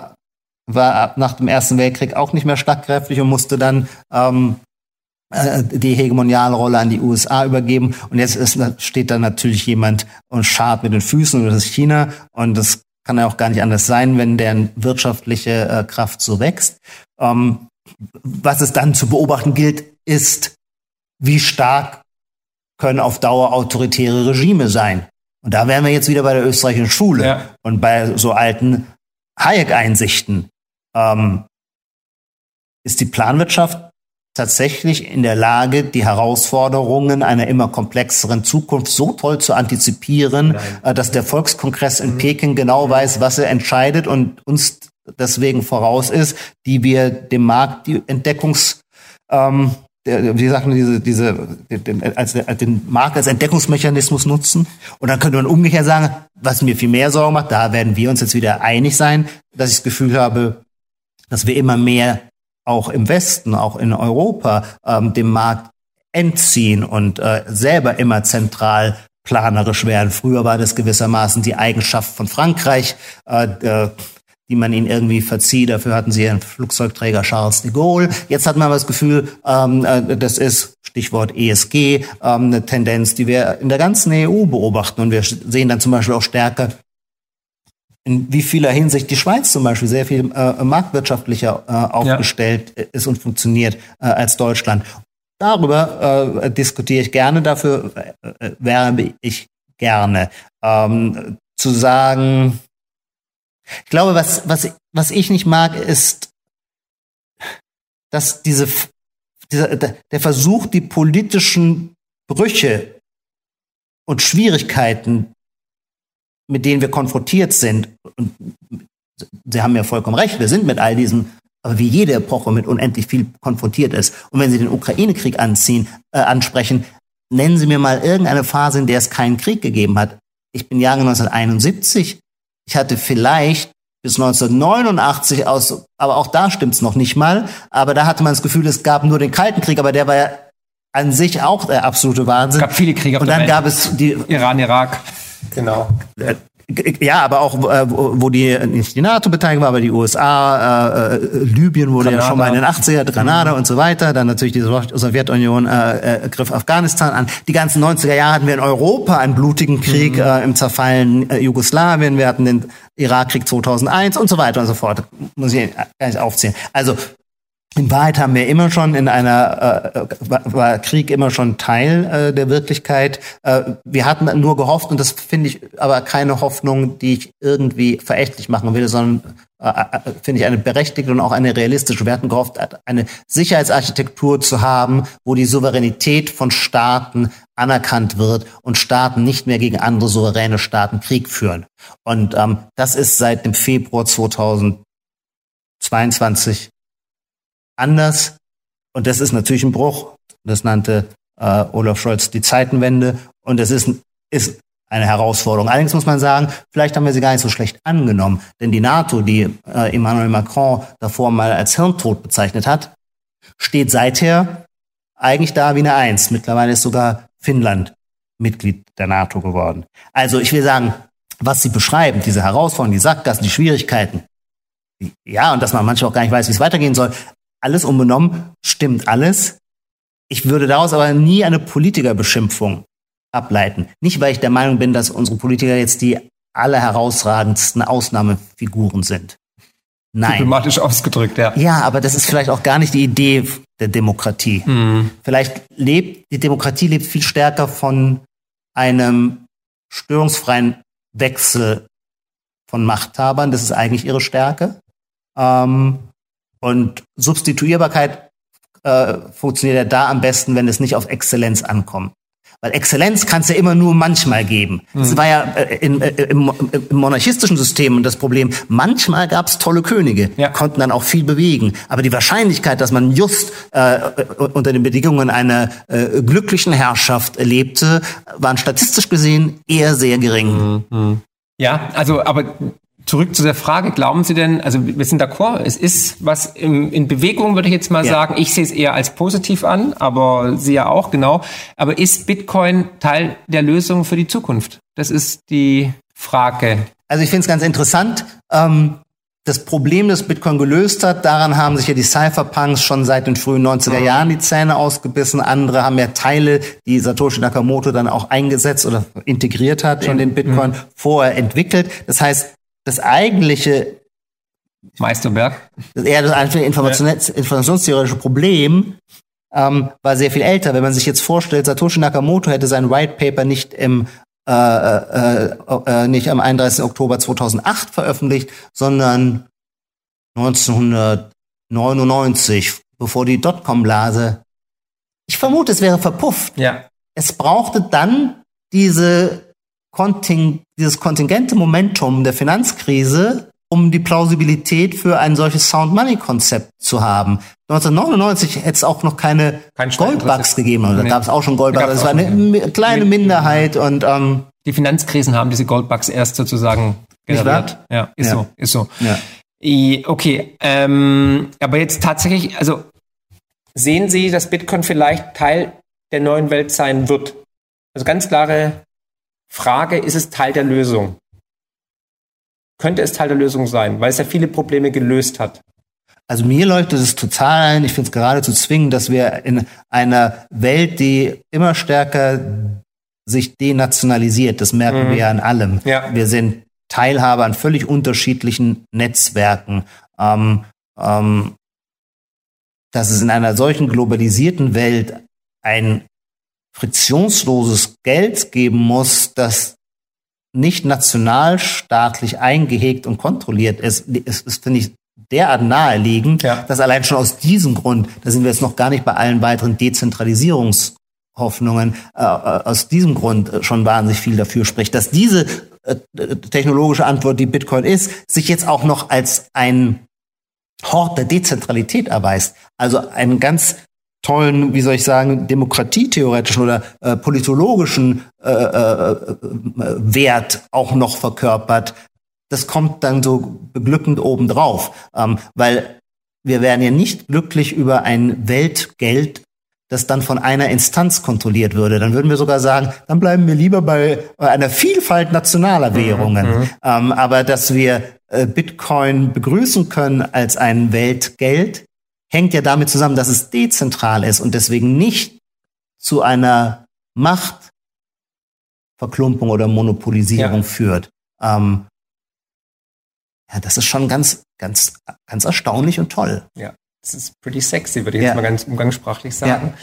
S3: war nach dem Ersten Weltkrieg auch nicht mehr schlagkräftig und musste dann ähm, äh, die Hegemonialrolle an die USA übergeben. Und jetzt ist, steht da natürlich jemand und schart mit den Füßen und das ist China. Und das kann ja auch gar nicht anders sein, wenn deren wirtschaftliche äh, Kraft so wächst. Ähm, was es dann zu beobachten gilt, ist, wie stark können auf Dauer autoritäre Regime sein. Und da wären wir jetzt wieder bei der österreichischen Schule ja. und bei so alten Hayek-Einsichten. Ähm, ist die Planwirtschaft tatsächlich in der Lage, die Herausforderungen einer immer komplexeren Zukunft so toll zu antizipieren, Nein. Äh, dass der Volkskongress in mhm. Peking genau weiß, was er entscheidet und uns deswegen voraus ist, die wir dem Markt die Entdeckungs ähm, wie sagen diese, diese, den, als, als den Markt als Entdeckungsmechanismus nutzen. Und dann könnte man umgekehrt sagen, was mir viel mehr Sorgen macht, da werden wir uns jetzt wieder einig sein, dass ich das Gefühl habe, dass wir immer mehr auch im Westen, auch in Europa, ähm, dem Markt entziehen und äh, selber immer zentral planerisch werden. Früher war das gewissermaßen die Eigenschaft von Frankreich. Äh, äh, die man ihnen irgendwie verzieht. Dafür hatten sie einen Flugzeugträger Charles de Gaulle. Jetzt hat man aber das Gefühl, ähm, äh, das ist Stichwort ESG, ähm, eine Tendenz, die wir in der ganzen EU beobachten. Und wir sehen dann zum Beispiel auch stärker, in wie vieler Hinsicht die Schweiz zum Beispiel sehr viel äh, marktwirtschaftlicher äh, aufgestellt ja. ist und funktioniert äh, als Deutschland. Darüber äh, diskutiere ich gerne, dafür äh, werbe ich gerne. Ähm, zu sagen, ich glaube, was, was, was ich nicht mag, ist, dass diese, dieser, der Versuch, die politischen Brüche und Schwierigkeiten, mit denen wir konfrontiert sind, und Sie haben ja vollkommen recht, wir sind mit all diesen, aber wie jede Epoche mit unendlich viel konfrontiert ist. Und wenn Sie den Ukraine-Krieg anziehen, äh, ansprechen, nennen Sie mir mal irgendeine Phase, in der es keinen Krieg gegeben hat. Ich bin Jahre 1971 ich hatte vielleicht bis 1989 aus, aber auch da stimmt's noch nicht mal. Aber da hatte man das Gefühl, es gab nur den Kalten Krieg, aber der war ja an sich auch der absolute Wahnsinn.
S2: Es gab viele Kriege
S3: auf Und dann Welt. gab es die
S2: Iran, Irak.
S3: Genau. Ja, aber auch, äh, wo die, nicht die NATO beteiligt war, aber die USA, äh, äh, Libyen wurde Granada. ja schon mal in den 80er, Granada mhm. und so weiter, dann natürlich die Sowjetunion äh, äh, griff Afghanistan an. Die ganzen 90er Jahre hatten wir in Europa einen blutigen Krieg mhm. äh, im zerfallenen äh, Jugoslawien, wir hatten den Irakkrieg 2001 und so weiter und so fort. Muss ich gar nicht aufzählen. Also in Wahrheit haben wir immer schon in einer, äh, war Krieg immer schon Teil äh, der Wirklichkeit. Äh, wir hatten nur gehofft, und das finde ich aber keine Hoffnung, die ich irgendwie verächtlich machen will, sondern äh, äh, finde ich eine berechtigte und auch eine realistische. Wir hatten gehofft, eine Sicherheitsarchitektur zu haben, wo die Souveränität von Staaten anerkannt wird und Staaten nicht mehr gegen andere souveräne Staaten Krieg führen. Und ähm, das ist seit dem Februar 2022 anders. Und das ist natürlich ein Bruch. Das nannte äh, Olaf Scholz die Zeitenwende. Und das ist, ist eine Herausforderung. Allerdings muss man sagen, vielleicht haben wir sie gar nicht so schlecht angenommen. Denn die NATO, die äh, Emmanuel Macron davor mal als Hirntod bezeichnet hat, steht seither eigentlich da wie eine Eins. Mittlerweile ist sogar Finnland Mitglied der NATO geworden. Also ich will sagen, was Sie beschreiben, diese Herausforderungen, die Sackgassen, die Schwierigkeiten, ja, und dass man manchmal auch gar nicht weiß, wie es weitergehen soll, alles unbenommen, stimmt alles. Ich würde daraus aber nie eine Politikerbeschimpfung ableiten. Nicht, weil ich der Meinung bin, dass unsere Politiker jetzt die aller herausragendsten Ausnahmefiguren sind.
S2: Nein. Diplomatisch ausgedrückt, ja.
S3: Ja, aber das ist vielleicht auch gar nicht die Idee der Demokratie. Hm. Vielleicht lebt, die Demokratie lebt viel stärker von einem störungsfreien Wechsel von Machthabern. Das ist eigentlich ihre Stärke. Ähm, und Substituierbarkeit äh, funktioniert ja da am besten, wenn es nicht auf Exzellenz ankommt. Weil Exzellenz kann es ja immer nur manchmal geben. Mhm. Das war ja äh, in, äh, im, im, monarchistischen System das Problem. Manchmal gab es tolle Könige, ja. konnten dann auch viel bewegen. Aber die Wahrscheinlichkeit, dass man just äh, unter den Bedingungen einer äh, glücklichen Herrschaft lebte, waren statistisch gesehen eher sehr gering.
S2: Mhm. Ja, also aber Zurück zu der Frage, glauben Sie denn, also wir sind d'accord, es ist was im, in Bewegung, würde ich jetzt mal ja. sagen. Ich sehe es eher als positiv an, aber Sie ja auch, genau. Aber ist Bitcoin Teil der Lösung für die Zukunft? Das ist die Frage.
S3: Also ich finde es ganz interessant. Ähm, das Problem, das Bitcoin gelöst hat, daran haben sich ja die Cypherpunks schon seit den frühen 90er mhm. Jahren die Zähne ausgebissen. Andere haben ja Teile, die Satoshi Nakamoto dann auch eingesetzt oder integriert hat, schon den Bitcoin mhm. vorher entwickelt. Das heißt, das eigentliche
S2: Meisterberg.
S3: Eher das eigentliche informationstheoretische Problem ähm, war sehr viel älter. Wenn man sich jetzt vorstellt, Satoshi Nakamoto hätte sein White Paper nicht im äh, äh, äh, nicht am 31. Oktober 2008 veröffentlicht, sondern 1999, bevor die Dotcom-Blase. Ich vermute, es wäre verpufft.
S2: Ja.
S3: Es brauchte dann diese Konting dieses kontingente Momentum der Finanzkrise, um die Plausibilität für ein solches Sound Money Konzept zu haben. 1999 hätte es auch noch keine Kein Goldbugs gegeben. Da nee. gab es auch schon Goldbugs. Das war eine nicht. kleine Minderheit und ähm,
S2: die Finanzkrisen haben diese Goldbugs erst sozusagen generiert. Ja, ist ja. so, ist so. Ja. Okay, ähm, aber jetzt tatsächlich, also sehen Sie, dass Bitcoin vielleicht Teil der neuen Welt sein wird? Also ganz klare Frage, ist es Teil der Lösung? Könnte es Teil der Lösung sein, weil es ja viele Probleme gelöst hat?
S3: Also mir leuchtet es total ein. Ich finde es geradezu zwingend, dass wir in einer Welt, die immer stärker sich denationalisiert, das merken mhm. wir ja an allem. Ja. Wir sind Teilhaber an völlig unterschiedlichen Netzwerken. Ähm, ähm, dass es in einer solchen globalisierten Welt ein friktionsloses Geld geben muss, das nicht nationalstaatlich eingehegt und kontrolliert ist, ist, ist finde ich, derart naheliegend, ja. dass allein schon aus diesem Grund, da sind wir jetzt noch gar nicht bei allen weiteren Dezentralisierungshoffnungen, äh, äh aus diesem Grund schon wahnsinnig viel dafür spricht, dass diese äh, technologische Antwort, die Bitcoin ist, sich jetzt auch noch als ein Hort der Dezentralität erweist. Also ein ganz tollen, wie soll ich sagen, demokratietheoretischen oder äh, politologischen äh, äh, äh, Wert auch noch verkörpert, das kommt dann so beglückend obendrauf. Ähm, weil wir werden ja nicht glücklich über ein Weltgeld, das dann von einer Instanz kontrolliert würde. Dann würden wir sogar sagen, dann bleiben wir lieber bei einer Vielfalt nationaler Währungen. Mhm. mhm. Ähm, aber dass wir äh, Bitcoin begrüßen können als ein Weltgeld, hängt ja damit zusammen, dass es dezentral ist und deswegen nicht zu einer Machtverklumpung oder Monopolisierung ja. führt. Ähm, ja, das ist schon ganz, ganz, ganz erstaunlich und toll.
S2: Ja. Das ist pretty sexy, würde ich ja. jetzt mal ganz umgangssprachlich sagen. Ja.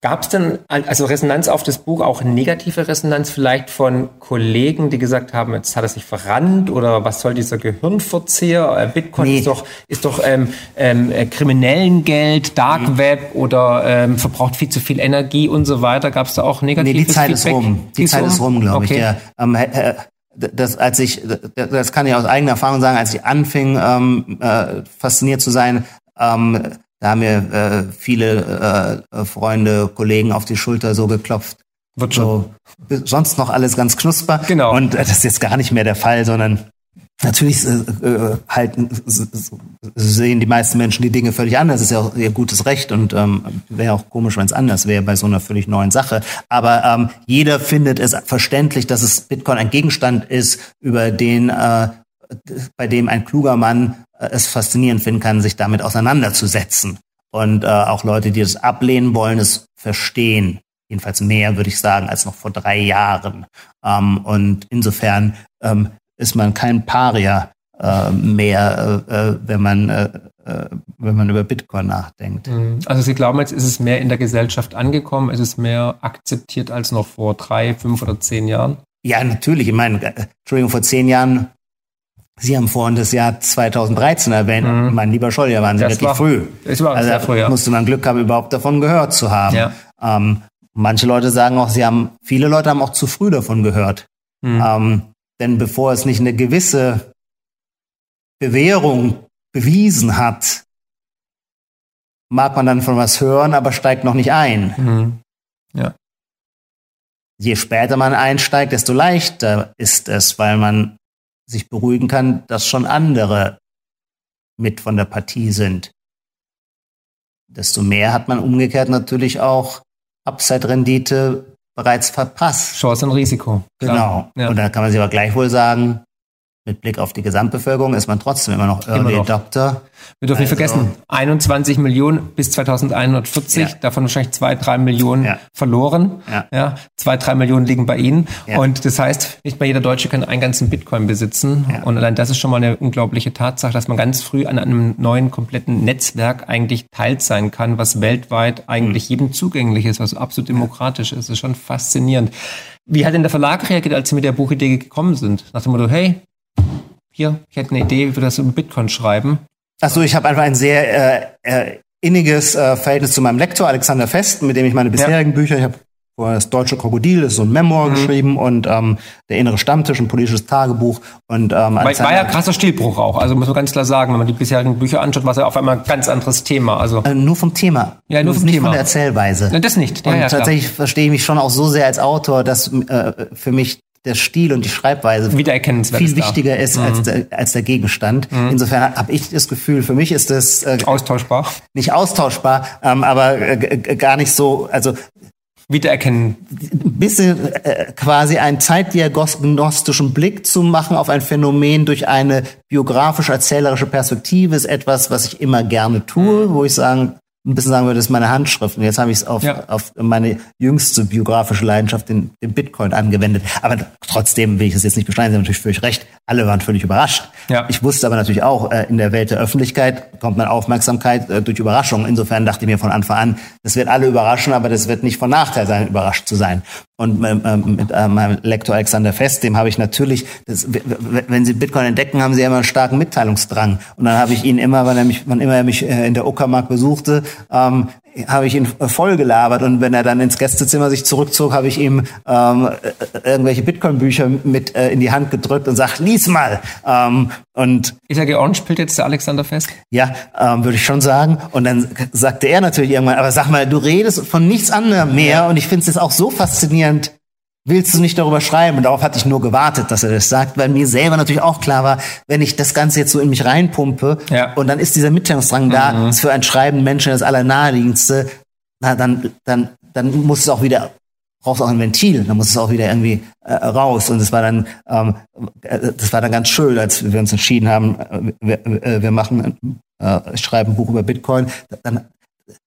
S2: Gab es denn also Resonanz auf das Buch, auch negative Resonanz vielleicht von Kollegen, die gesagt haben, jetzt hat er sich verrannt oder was soll dieser Gehirnverzehr? Äh, Bitcoin nee. ist doch, ist doch ähm, ähm, äh, kriminellen Geld, Dark mhm. Web oder ähm, verbraucht viel zu viel Energie und so weiter. Gab es da auch negative Nee,
S3: die Zeit Feedback? ist rum. Die, die Zeit ist rum, glaube okay. ich. Ja. Ähm, äh, das, als ich, das kann ich aus eigener Erfahrung sagen, als ich anfing, ähm, äh, fasziniert zu sein, ähm, da haben mir äh, viele äh, Freunde, Kollegen auf die Schulter so geklopft. Wird schon. So, sonst noch alles ganz knusper.
S2: Genau.
S3: Und äh, das ist jetzt gar nicht mehr der Fall, sondern natürlich äh, äh halt sehen die meisten Menschen die Dinge völlig anders. Das ist ja auch ihr gutes Recht und ähm, wäre auch komisch, wenn es anders wäre bei so einer völlig neuen Sache. Aber ähm, jeder findet es verständlich, dass es Bitcoin ein Gegenstand ist, über den äh, bei dem ein kluger Mann äh, es faszinierend finden kann, sich damit auseinanderzusetzen. Und äh, auch Leute, die es ablehnen wollen, es verstehen. Jedenfalls mehr, würde ich sagen, als noch vor drei Jahren. Ähm, und insofern ähm, ist man kein Paria äh, mehr, äh, äh wenn man äh, äh, wenn man über Bitcoin nachdenkt.
S2: Mhm. Also Sie glauben jetzt, ist es mehr in der Gesellschaft angekommen, ist es mehr akzeptiert als noch vor drei, fünf oder zehn Jahren?
S3: Ja, natürlich. Ich meine, Entschuldigung, vor zehn Jahren Sie haben vorhin das Jahr 2013 erwähnt. Mhm. Mein lieber Scholl, ja, waren Sie das wirklich war, früh.
S2: Das war also
S3: sehr
S2: früh, ja.
S3: musste man Glück haben, überhaupt davon gehört zu haben. Ja. Ähm, manche Leute sagen auch, sie haben, viele Leute haben auch zu früh davon gehört. Mhm. Ähm, denn bevor es nicht eine gewisse Bewährung bewiesen hat, mag man dann von was hören, aber steigt noch nicht ein. Mhm. Ja. Je später man einsteigt, desto leichter ist es, weil man sich beruhigen kann, dass schon andere mit von der Partie sind. Desto mehr hat man umgekehrt natürlich auch Upside-Rendite bereits verpasst.
S2: Chance und Risiko.
S3: Klar. Genau. Ja. Und da kann man sich aber gleichwohl sagen, mit Blick auf die Gesamtbevölkerung ist man trotzdem immer noch Early immer noch. Adopter.
S2: Wir dürfen also, nicht vergessen, 21 Millionen bis 2140, ja. davon wahrscheinlich zwei, drei Millionen ja. verloren. Ja. ja. Zwei, drei Millionen liegen bei Ihnen. Und das heißt, nicht mal jeder Deutsche kann einen ganzen Bitcoin besitzen. Und allein das ist schon mal eine unglaubliche Tatsache, dass man ganz früh an einem neuen kompletten Netzwerk eigentlich teilt sein kann, was weltweit eigentlich mhm. jedem zugänglich ist, was absolut demokratisch ist. Das ist schon faszinierend. Wie hat denn der Verlag reagiert, als Sie mit der Buchidee gekommen sind? Nach dem Motto, hey, hier, ich hätte eine Idee, wie wir das im Bitcoin schreiben.
S3: Achso, ich habe einfach ein sehr äh, äh, inniges äh, Verhältnis zu meinem Lektor Alexander Fest, mit dem ich meine bisherigen ja. Bücher, ich habe das Deutsche Krokodil ist so ein Memoir mhm. geschrieben und ähm, der innere Stammtisch, ein politisches Tagebuch und ähm,
S2: war, war ja krasser Stilbruch auch. Also muss man ganz klar sagen, wenn man die bisherigen Bücher anschaut, war es ja auf einmal ein ganz anderes Thema. Also
S3: äh, nur vom Thema,
S2: ja nur vom
S3: nicht
S2: Thema.
S3: von der Erzählweise.
S2: Ja, das nicht.
S3: Ja, und ja, tatsächlich verstehe ich mich schon auch so sehr als Autor, dass äh, für mich der Stil und die Schreibweise viel wichtiger ist mhm. als, der, als der Gegenstand. Mhm. Insofern habe ich das Gefühl, für mich ist das
S2: äh, austauschbar.
S3: Nicht austauschbar, ähm, aber äh, gar nicht so, also
S2: wiedererkennen.
S3: Ein bisschen äh, quasi einen zeitdiagnostischen Blick zu machen auf ein Phänomen durch eine biografisch-erzählerische Perspektive ist etwas, was ich immer gerne tue, wo ich sagen ein bisschen sagen würde, das ist meine Handschrift. Und jetzt habe ich es auf, ja. auf meine jüngste biografische Leidenschaft, den, den Bitcoin, angewendet. Aber trotzdem will ich es jetzt nicht beschneiden. Sie haben natürlich völlig recht. Alle waren völlig überrascht. Ja. Ich wusste aber natürlich auch, äh, in der Welt der Öffentlichkeit kommt man Aufmerksamkeit äh, durch Überraschung. Insofern dachte ich mir von Anfang an, das wird alle überraschen, aber das wird nicht von Nachteil sein, überrascht zu sein. Und ähm, ähm, mit äh, meinem Lektor Alexander Fest, dem habe ich natürlich, das, wenn Sie Bitcoin entdecken, haben Sie ja immer einen starken Mitteilungsdrang. Und dann habe ich ihn immer, er mich, wann immer er mich äh, in der Uckermark besuchte, ähm, habe ich ihn voll gelabert und wenn er dann ins Gästezimmer sich zurückzog, habe ich ihm ähm, äh, irgendwelche Bitcoin-Bücher mit äh, in die Hand gedrückt und sagt, lies mal. Ähm, und
S2: ist er georange-pillt jetzt der Alexander fest?
S3: Ja, ähm, würde ich schon sagen. Und dann sagte er natürlich irgendwann, aber sag mal, du redest von nichts anderem mehr und ich finde es jetzt auch so faszinierend, willst du nicht darüber schreiben? Und darauf hatte ich nur gewartet, dass er das sagt, weil mir selber natürlich auch klar war, wenn ich das Ganze jetzt so in mich reinpumpe ja. und dann ist dieser Mitteilungsdrang mhm. da, ist für ein schreibenden Menschen das Allernaheliegendste, na, dann, dann, dann muss es auch wieder brauchst auch ein Ventil, dann muss es auch wieder irgendwie äh, raus. Und es war dann, ähm, äh, das war dann ganz schön, als wir uns entschieden haben, äh, wir, äh, wir machen, äh, schreiben ein Buch über Bitcoin, dann,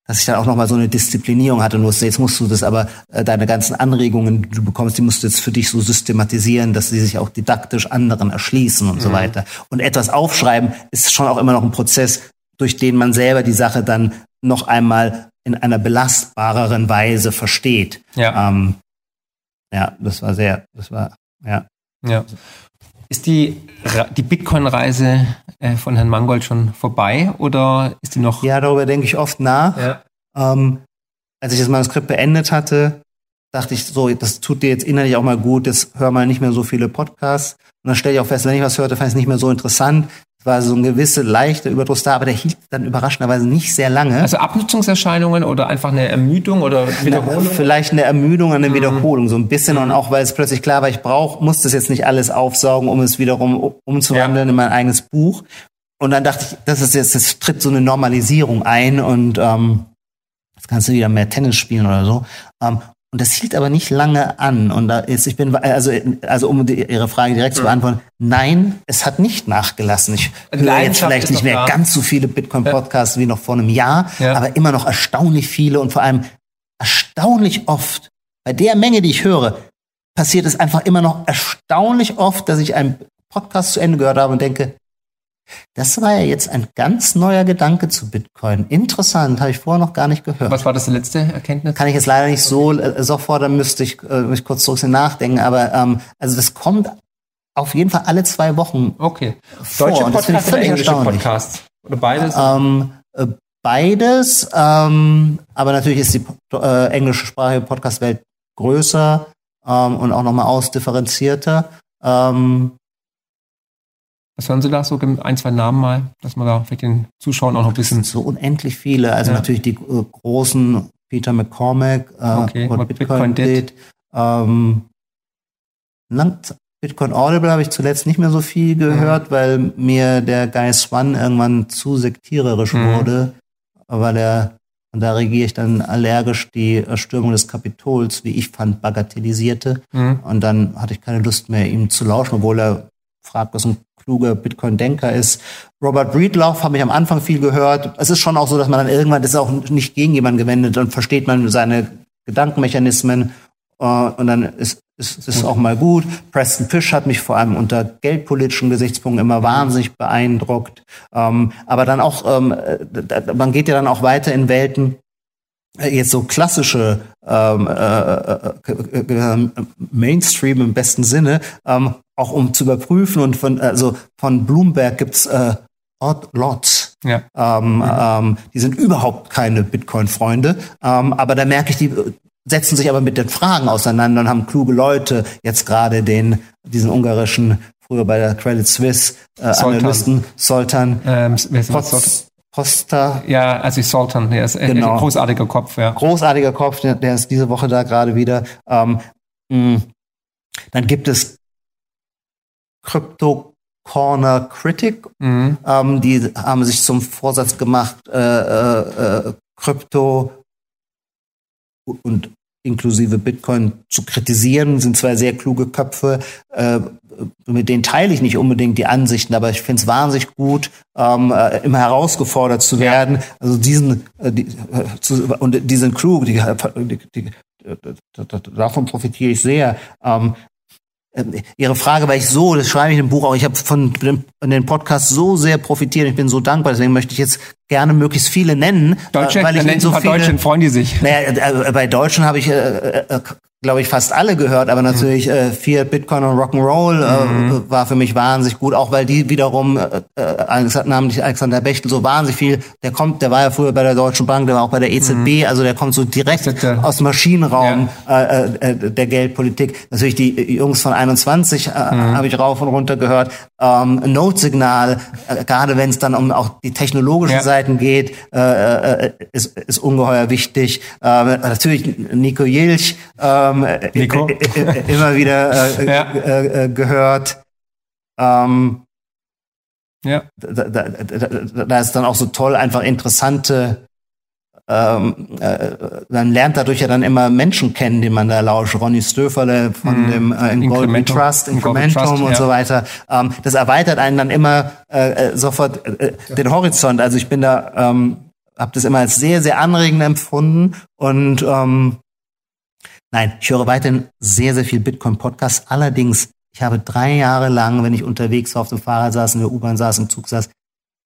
S3: dass ich dann auch nochmal so eine Disziplinierung hatte und wusste, jetzt musst du das aber, äh, deine ganzen Anregungen, die du bekommst, die musst du jetzt für dich so systematisieren, dass sie sich auch didaktisch anderen erschließen und mhm. so weiter. Und etwas aufschreiben ist schon auch immer noch ein Prozess, durch den man selber die Sache dann noch einmal in einer belastbareren Weise versteht. Ja. Ähm, ja, das war sehr, das war, ja.
S2: Ja. Ist die, die Bitcoin-Reise von Herrn Mangold schon vorbei oder ist die noch?
S3: Ja, darüber denke ich oft nach. Ja. Ähm, als ich das Manuskript beendet hatte, dachte ich so, das tut dir jetzt innerlich auch mal gut, jetzt hör mal nicht mehr so viele Podcasts. Und dann stelle ich auch fest, wenn ich was hörte, fand ich es nicht mehr so interessant. Es war so ein gewisse leichte Überdruss da, aber der hielt dann überraschenderweise nicht sehr lange.
S2: Also Abnutzungserscheinungen oder einfach eine Ermüdung oder
S3: Wiederholung? Vielleicht eine Ermüdung, eine mhm. Wiederholung, so ein bisschen. Mhm. Und auch, weil es plötzlich klar war, ich brauche, muss das jetzt nicht alles aufsaugen, um es wiederum umzuwandeln ja. in mein eigenes Buch. Und dann dachte ich, das ist jetzt, das tritt so eine Normalisierung ein und ähm, jetzt kannst du wieder mehr Tennis spielen oder so. Ähm, und das hielt aber nicht lange an. Und da ist, ich bin, also, also um die, Ihre Frage direkt zu beantworten, nein, es hat nicht nachgelassen. Ich höre jetzt vielleicht nicht mehr da. ganz so viele Bitcoin-Podcasts ja. wie noch vor einem Jahr, ja. aber immer noch erstaunlich viele und vor allem erstaunlich oft. Bei der Menge, die ich höre, passiert es einfach immer noch erstaunlich oft, dass ich einen Podcast zu Ende gehört habe und denke, das war ja jetzt ein ganz neuer Gedanke zu Bitcoin. Interessant, habe ich vorher noch gar nicht gehört.
S2: Was war das letzte Erkenntnis?
S3: Kann ich jetzt leider nicht so äh, sofort, dann müsste ich äh, mich kurz zurück nachdenken. Aber ähm, also das kommt auf jeden Fall alle zwei Wochen.
S2: Okay. Vor. Deutsche Podcasts oder englische Podcasts? Oder beides?
S3: Ähm, äh, beides. Ähm, aber natürlich ist die äh, englischsprachige Podcastwelt größer ähm, und auch nochmal ausdifferenzierter. Ähm,
S2: was hören Sie da so? Ein, zwei Namen mal, dass man da vielleicht den Zuschauern auch noch ein bisschen.
S3: So unendlich viele. Also ja. natürlich die äh, großen Peter McCormack, äh, okay. Bitcoin, Bitcoin did. Ähm, Bitcoin Audible habe ich zuletzt nicht mehr so viel gehört, mhm. weil mir der Guy Swan irgendwann zu sektiererisch mhm. wurde, weil er, und da regiere ich dann allergisch die Erstürmung des Kapitols, wie ich fand, bagatellisierte. Mhm. Und dann hatte ich keine Lust mehr, ihm zu lauschen, obwohl er fragt, was ein kluger Bitcoin-Denker ist. Robert Breedlove habe ich am Anfang viel gehört. Es ist schon auch so, dass man dann irgendwann, das ist auch nicht gegen jemanden gewendet, dann versteht man seine Gedankenmechanismen äh, und dann ist ist, ist auch mal gut. Preston Fish hat mich vor allem unter geldpolitischen Gesichtspunkten immer wahnsinnig beeindruckt. Ähm, aber dann auch, ähm, man geht ja dann auch weiter in Welten, äh, jetzt so klassische ähm, äh, äh, äh, Mainstream im besten Sinne, ähm, auch um zu überprüfen und von also von Bloomberg gibt's äh, Odd Lots. Ja. Ähm, mhm. ähm, die sind überhaupt keine Bitcoin-Freunde, ähm, aber da merke ich, die setzen sich aber mit den Fragen auseinander und haben kluge Leute jetzt gerade den diesen ungarischen früher bei der Credit Suisse äh, Soltan. Analysten Soltan ähm, Post, Poster.
S2: Ja, also Sultan, der ist genau. ein großartiger Kopf, ja.
S3: Großartiger Kopf, der, der ist diese Woche da gerade wieder. Ähm, mh. dann gibt es Crypto Corner Critic. Mhm. Ähm, die haben sich zum Vorsatz gemacht, äh, äh, äh, Krypto und inklusive Bitcoin zu kritisieren, sind zwei sehr kluge Köpfe. Äh, mit denen teile ich nicht unbedingt die Ansichten, aber ich finde es wahnsinnig gut, ähm, äh, immer herausgefordert zu werden. Ja. Also diesen äh, die, zu, und die sind klug, die, die, die, davon profitiere ich sehr. Ähm, Ihre Frage war ich so, das schreibe ich im Buch auch, ich habe von dem, von den Podcast so sehr profitiert, ich bin so dankbar, deswegen möchte ich jetzt gerne möglichst viele nennen.
S2: Deutsche, weil ich so viele, Deutschen freuen die sich.
S3: Naja, bei Deutschen habe ich äh, äh, glaube ich, fast alle gehört, aber natürlich mhm. äh, Fiat, Bitcoin und Rock'n'Roll äh, mhm. war für mich wahnsinnig gut, auch weil die wiederum, äh, äh, namentlich Alexander Bechtel, so wahnsinnig viel, der kommt, der war ja früher bei der Deutschen Bank, der war auch bei der EZB, mhm. also der kommt so direkt aus dem Maschinenraum ja. äh, äh, der Geldpolitik. Natürlich die Jungs von 21 äh, mhm. habe ich rauf und runter gehört. Ähm, Note-Signal, äh, gerade wenn es dann um auch die technologischen ja. Seiten geht, äh, äh, ist, ist ungeheuer wichtig. Äh, natürlich Nico Jilch, äh, ähm, Nico? Immer wieder äh, ja. Äh, äh, gehört. Ähm, ja. Da, da, da, da, ist dann auch so toll, einfach interessante ähm, äh, man lernt dadurch ja dann immer Menschen kennen, die man da lauscht. Ronny Stöferle von mm, dem äh, in Golden Trust, Incrementum Trust, und ja. so weiter. Ähm, das erweitert einen dann immer äh, äh sofort äh, den Horizont. Also ich bin da, ähm, habe das immer als sehr, sehr anregend empfunden und ähm, nein, ich höre weiterhin sehr, sehr viel Bitcoin-Podcast. Allerdings, ich habe drei Jahre lang, wenn ich unterwegs war, auf dem Fahrrad saß, in der U-Bahn saß, im Zug saß,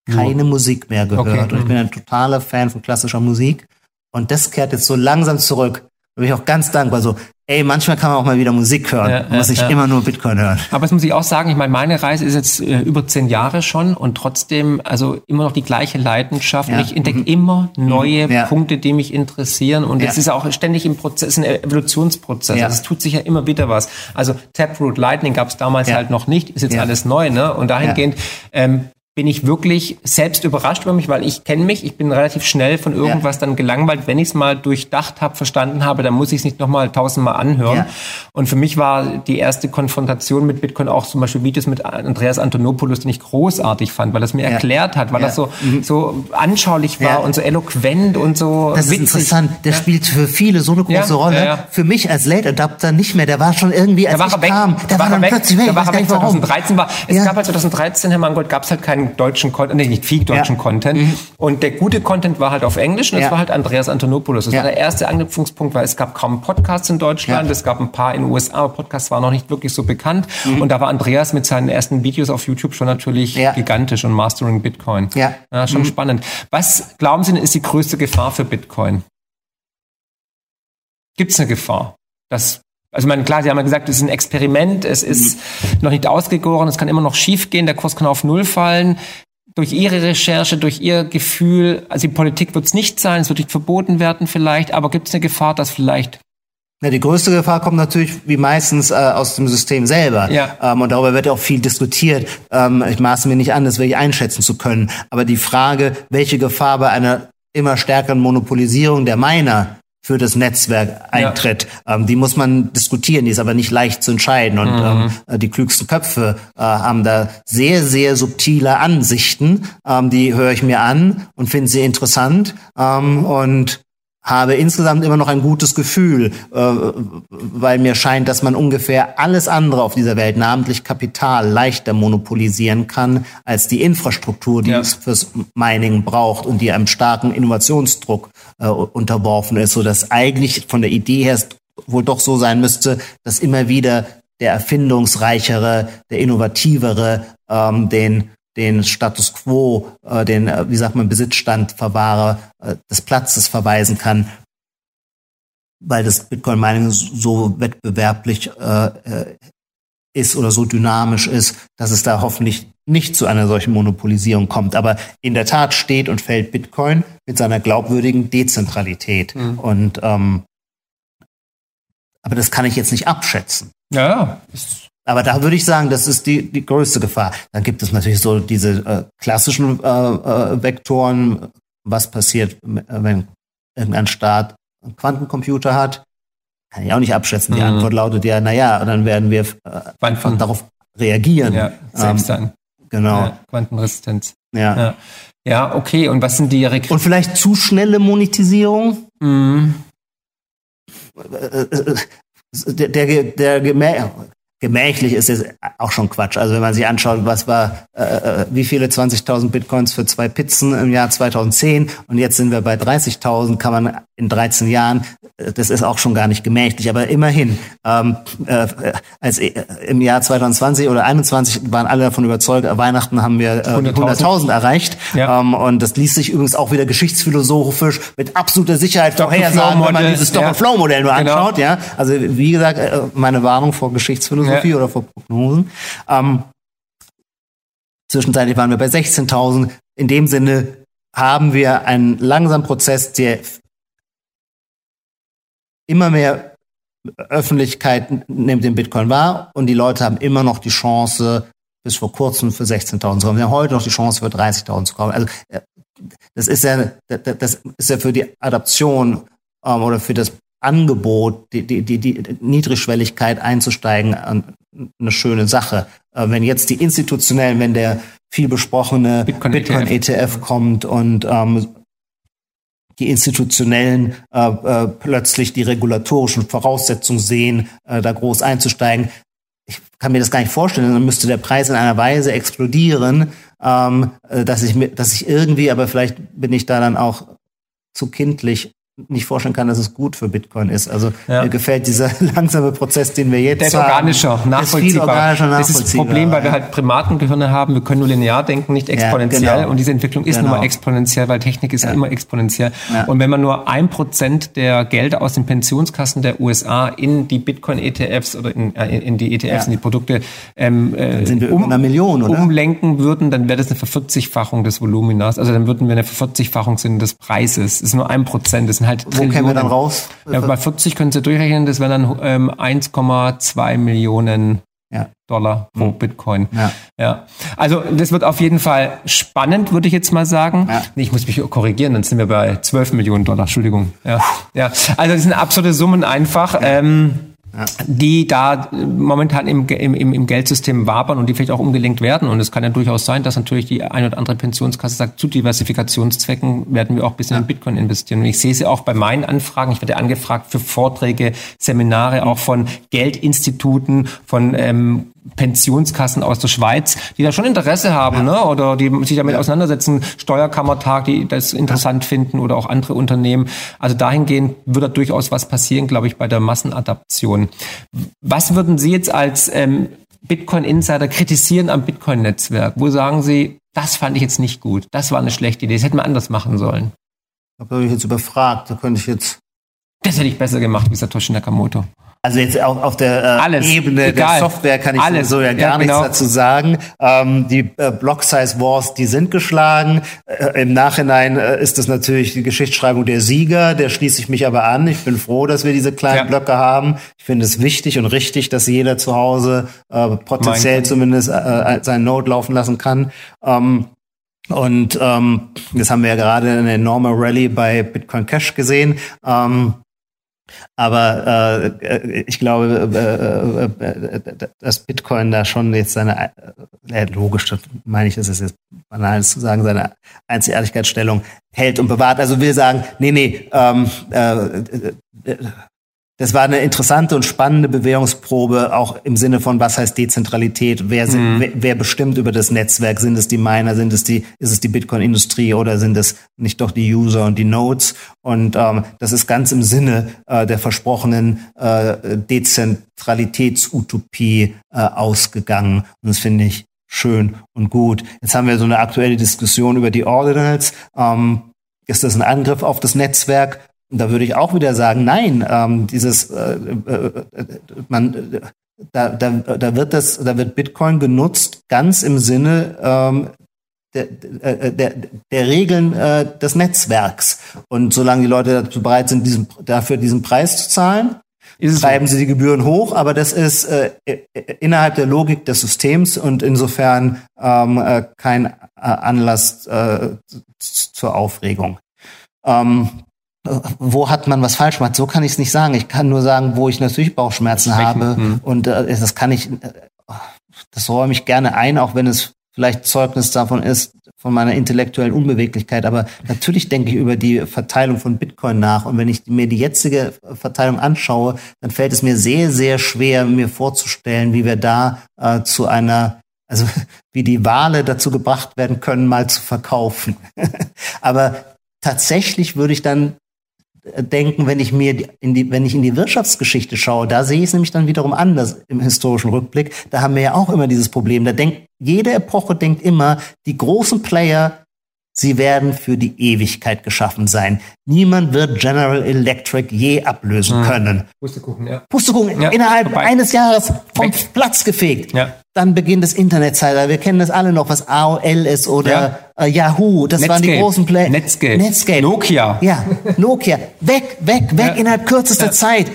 S3: keine Nur. Musik mehr gehört. Okay. Und ich bin ein totaler Fan von klassischer Musik. Und das kehrt jetzt so langsam zurück. Da bin ich auch ganz dankbar. So, ey, manchmal kann man auch mal wieder Musik hören. Ja, man muss nicht ja. immer nur Bitcoin hören.
S2: Aber das muss ich auch sagen, ich meine, meine Reise ist jetzt äh, über zehn Jahre schon und trotzdem, also immer noch die gleiche Leidenschaft. Ja. Ich entdecke mhm. immer neue mhm. Punkte, die mich interessieren. Und es ist auch ständig im Prozess, ein Evolutionsprozess. Also es tut sich ja immer wieder was. Also Taproot Lightning gab es damals halt noch nicht, ist jetzt alles neu, ne? Und dahingehend, ähm, bin ich wirklich selbst überrascht über mich, weil ich kenne mich, ich bin relativ schnell von irgendwas ja. dann gelangweilt. Wenn ich es mal durchdacht habe, verstanden habe, dann muss ich es nicht nochmal tausendmal anhören. Ja. Und für mich war die erste Konfrontation mit Bitcoin auch zum Beispiel Videos mit Andreas Antonopoulos, den ich großartig fand, weil es mir ja. erklärt hat, weil das so, mhm. so anschaulich war und so eloquent und so
S3: Das ist interessant. Der spielt für viele so eine große Rolle. Für mich als Late Adapter nicht mehr. Der war schon irgendwie, als
S2: da war
S3: ich
S2: weg.
S3: kam,
S2: der war, war dann weg. plötzlich weg. Da war weg. 2013 war, es gab halt 2013, Herr Mangold, gab es halt keinen deutschen Content, nee, nicht viel deutschen ja. Content. Mhm. Und der gute Content war halt auf Englisch und ja. das war halt Andreas Antonopoulos. Das ja. war der erste Anknüpfungspunkt, weil es gab kaum Podcasts in Deutschland, es gab ein paar in den USA, aber Podcasts waren noch nicht wirklich so bekannt. Mhm. Und da war Andreas mit seinen ersten Videos auf YouTube schon natürlich gigantisch und Mastering Bitcoin. Ja. schon mhm. spannend. Was glauben Sie, ist die größte Gefahr für Bitcoin? Gibt es eine Gefahr, dass also, ich meine, klar, Sie haben ja gesagt, es ist ein Experiment, es ist mhm. noch nicht ausgegoren, es kann immer noch schiefgehen, der Kurs kann auf Null fallen. Durch Ihre Recherche, durch Ihr Gefühl, also die Politik wird es nicht sein, es wird nicht verboten werden vielleicht, aber gibt es eine Gefahr, dass vielleicht
S3: ja, die größte Gefahr kommt natürlich wie meistens äh, aus dem System selber. Ja. Ähm, und darüber wird ja auch viel diskutiert. Ähm, ich maße mir nicht an, das wirklich einschätzen zu können. Aber die Frage, welche Gefahr bei einer immer stärkeren Monopolisierung der Miner für das Netzwerk eintritt. Ja. Ähm, die muss man diskutieren, die ist aber nicht leicht zu entscheiden. Und mhm. ähm, die klügsten Köpfe äh, haben da sehr, sehr subtile Ansichten. Ähm, die höre ich mir an und finde sie interessant. Ähm, und habe insgesamt immer noch ein gutes Gefühl, äh, weil mir scheint, dass man ungefähr alles andere auf dieser Welt, namentlich Kapital, leichter monopolisieren kann als die Infrastruktur, die ja. es fürs Mining braucht und die einem starken Innovationsdruck äh, unterworfen ist, so dass eigentlich von der Idee her wohl doch so sein müsste, dass immer wieder der erfindungsreichere, der innovativere ähm, den den Status quo, äh, den, äh, wie sagt man, Besitzstandverwahrer äh, des Platzes verweisen kann, weil das Bitcoin Mining so wettbewerblich äh, äh, ist oder so dynamisch ist, dass es da hoffentlich nicht zu einer solchen Monopolisierung kommt. Aber in der Tat steht und fällt Bitcoin mit seiner glaubwürdigen Dezentralität. Mhm. Und ähm, aber das kann ich jetzt nicht abschätzen.
S2: Ja,
S3: aber da würde ich sagen, das ist die, die größte Gefahr. Dann gibt es natürlich so diese äh, klassischen äh, äh, Vektoren. Was passiert, äh, wenn irgendein Staat einen Quantencomputer hat? Kann ich auch nicht abschätzen. Die mhm. Antwort lautet ja, naja, dann werden wir äh, einfach darauf reagieren. Ja,
S2: selbst ähm, dann.
S3: Genau. Ja,
S2: Quantenresistenz.
S3: Ja.
S2: ja. ja. okay. Und was sind die Re
S3: Und vielleicht zu schnelle Monetisierung? Mhm. Äh, der, der, der, der gemächlich ist es auch schon Quatsch. Also wenn man sich anschaut, was war, äh, äh wie viele 20.000 Bitcoins für zwei Pizzen im Jahr 2010 und jetzt sind wir bei 30.000, kann man in 13 Jahren, äh, das ist auch schon gar nicht gemächlich, aber immerhin, ähm, äh, als äh, im Jahr 2020 oder 2021 waren alle davon überzeugt, Weihnachten haben wir äh, 100.000 100 erreicht ja. ähm, und das ließ sich übrigens auch wieder geschichtsphilosophisch mit absoluter Sicherheit vorhersagen, wenn man dieses Stop-and-Flow-Modell nur genau. anschaut. Ja, Also wie gesagt, meine Warnung vor Geschichtsphilosophie ja. oder vor Prognosen. Ähm, zwischenzeitlich waren wir bei 16.000. In dem Sinne haben wir einen langsamen Prozess, der immer mehr Öffentlichkeit nimmt den Bitcoin wahr und die Leute haben immer noch die Chance, bis vor kurzem für 16.000 zu kommen. Wir haben heute noch die Chance, für 30.000 zu kommen. Also äh, das ist ja, das ist ja für die Adaption ähm, oder für das Angebot, die, die, die, die Niedrigschwelligkeit einzusteigen, eine schöne Sache. Äh, wenn jetzt die institutionellen, wenn der viel besprochene Bitcoin, Bitcoin ETF. ETF kommt und ähm, die institutionellen äh, äh, plötzlich die regulatorischen Voraussetzungen sehen, äh, da groß einzusteigen. Ich kann mir das gar nicht vorstellen, dann müsste der Preis in einer Weise explodieren, ähm, äh, dass ich mir, dass ich irgendwie, aber vielleicht bin ich da dann auch zu kindlich nicht vorstellen kann, dass es gut für Bitcoin ist. Also ja. mir gefällt dieser langsame Prozess, den wir jetzt
S2: Der ist organischer, haben. nachvollziehbar. organischer, nachvollziehbar. Das ist das Problem, weil wir halt Primatengehirne haben. Wir können nur linear denken, nicht exponentiell. Ja, genau. Und diese Entwicklung ist genau. nun mal exponentiell, weil Technik ist ja. immer exponentiell. Und wenn man nur ein Prozent der Gelder aus den Pensionskassen der USA in die Bitcoin-ETFs oder in, äh, in, die ETFs, in die Produkte ähm,
S3: äh, sind wir um, Million,
S2: umlenken würden, dann wäre das eine Vervierzigfachung des Voluminas. Also dann würden wir eine Vervierzigfachung des Preises. Das ist nur ein Prozent. Das sind halt
S3: Wo kämen wir dann raus?
S2: Ja, bei 40 können Sie durchrechnen, das wären dann ähm, 1,2 Millionen ja. Dollar pro mhm. Bitcoin. Ja. ja. Also das wird auf jeden Fall spannend, würde ich jetzt mal sagen. Ja. Nee, ich muss mich korrigieren, dann sind wir bei 12 Millionen Dollar. Entschuldigung. Ja. ja. Also das sind absurde Summen einfach. Ähm, die da momentan im, im, im Geldsystem wabern und die vielleicht auch umgelenkt werden. Und es kann ja durchaus sein, dass natürlich die eine oder andere Pensionskasse sagt, zu Diversifikationszwecken werden wir auch ein bisschen ja. in Bitcoin investieren. Und ich sehe sie auch bei meinen Anfragen. Ich werde angefragt für Vorträge, Seminare auch von Geldinstituten, von ähm, Pensionskassen aus der Schweiz, die da schon Interesse haben, ja. ne? oder die sich damit ja. auseinandersetzen, Steuerkammertag, die das interessant ja. finden oder auch andere Unternehmen. Also dahingehend wird da durchaus was passieren, glaube ich, bei der Massenadaption. Was würden Sie jetzt als ähm, Bitcoin-Insider kritisieren am Bitcoin-Netzwerk? Wo sagen Sie, das fand ich jetzt nicht gut, das war eine schlechte Idee, das hätten wir anders machen sollen?
S3: Da bin ich jetzt überfragt, da könnte ich jetzt...
S2: Das hätte ich besser gemacht, wie Satoshi Nakamoto.
S3: Also jetzt auch auf der äh, Ebene Egal. der Software kann ich Alles. so ja gar ja, genau. nichts dazu sagen. Ähm, die äh, Block Size Wars, die sind geschlagen. Äh, Im Nachhinein äh, ist das natürlich die Geschichtsschreibung der Sieger. Der schließe ich mich aber an. Ich bin froh, dass wir diese kleinen ja. Blöcke haben. Ich finde es wichtig und richtig, dass jeder zu Hause äh, potenziell zumindest äh, äh, seinen Node laufen lassen kann. Ähm, und ähm, das haben wir ja gerade eine enorme Rallye bei Bitcoin Cash gesehen. Ähm, aber äh, ich glaube, äh, äh, äh, dass Bitcoin da schon jetzt seine, äh, logisch, das meine ich, ist jetzt banal zu sagen, seine Einzigartigkeitsstellung hält und bewahrt. Also will sagen, nee, nee, ähm, äh, das war eine interessante und spannende Bewährungsprobe, auch im Sinne von, was heißt Dezentralität? Wer, sind, mhm. wer, wer, bestimmt über das Netzwerk? Sind es die Miner? Sind es die, ist es die Bitcoin-Industrie oder sind es nicht doch die User und die Nodes? Und ähm, das ist ganz im Sinne äh, der versprochenen äh, Dezentralitätsutopie äh, ausgegangen. Und das finde ich schön und gut. Jetzt haben wir so eine aktuelle Diskussion über die Ordinals. Ähm, ist das ein Angriff auf das Netzwerk? Da würde ich auch wieder sagen, nein, ähm, dieses, äh, äh, man, da, da, da wird das, da wird Bitcoin genutzt ganz im Sinne ähm, der, äh, der, der Regeln äh, des Netzwerks. Und solange die Leute dazu bereit sind, diesen, dafür diesen Preis zu zahlen, treiben so? sie die Gebühren hoch, aber das ist äh, innerhalb der Logik des Systems und insofern ähm, äh, kein äh, Anlass äh, zur Aufregung. Ähm, wo hat man was falsch gemacht? So kann ich es nicht sagen. Ich kann nur sagen, wo ich natürlich Bauchschmerzen habe. Mhm. Und äh, das kann ich, äh, das räume ich gerne ein, auch wenn es vielleicht Zeugnis davon ist, von meiner intellektuellen Unbeweglichkeit. Aber natürlich denke ich über die Verteilung von Bitcoin nach. Und wenn ich mir die jetzige Verteilung anschaue, dann fällt es mir sehr, sehr schwer, mir vorzustellen, wie wir da äh, zu einer also wie die Wale dazu gebracht werden können, mal zu verkaufen. Aber tatsächlich würde ich dann denken, wenn ich mir in die, wenn ich in die Wirtschaftsgeschichte schaue, da sehe ich es nämlich dann wiederum anders im historischen Rückblick. Da haben wir ja auch immer dieses Problem. Da denkt, jede Epoche denkt immer, die großen Player, sie werden für die Ewigkeit geschaffen sein. Niemand wird General Electric je ablösen hm. können. Pustekuchen, ja. Pustekuchen, ja, innerhalb vorbei. eines Jahres vom Weg. Platz gefegt. Ja. Dann beginnt das Internetzeitalter. Wir kennen das alle noch, was AOL ist oder ja. äh, Yahoo. Das Netscape. waren die großen Player.
S2: Netscape.
S3: Netscape.
S2: Nokia.
S3: Ja, Nokia. Weg, weg, weg innerhalb kürzester Zeit.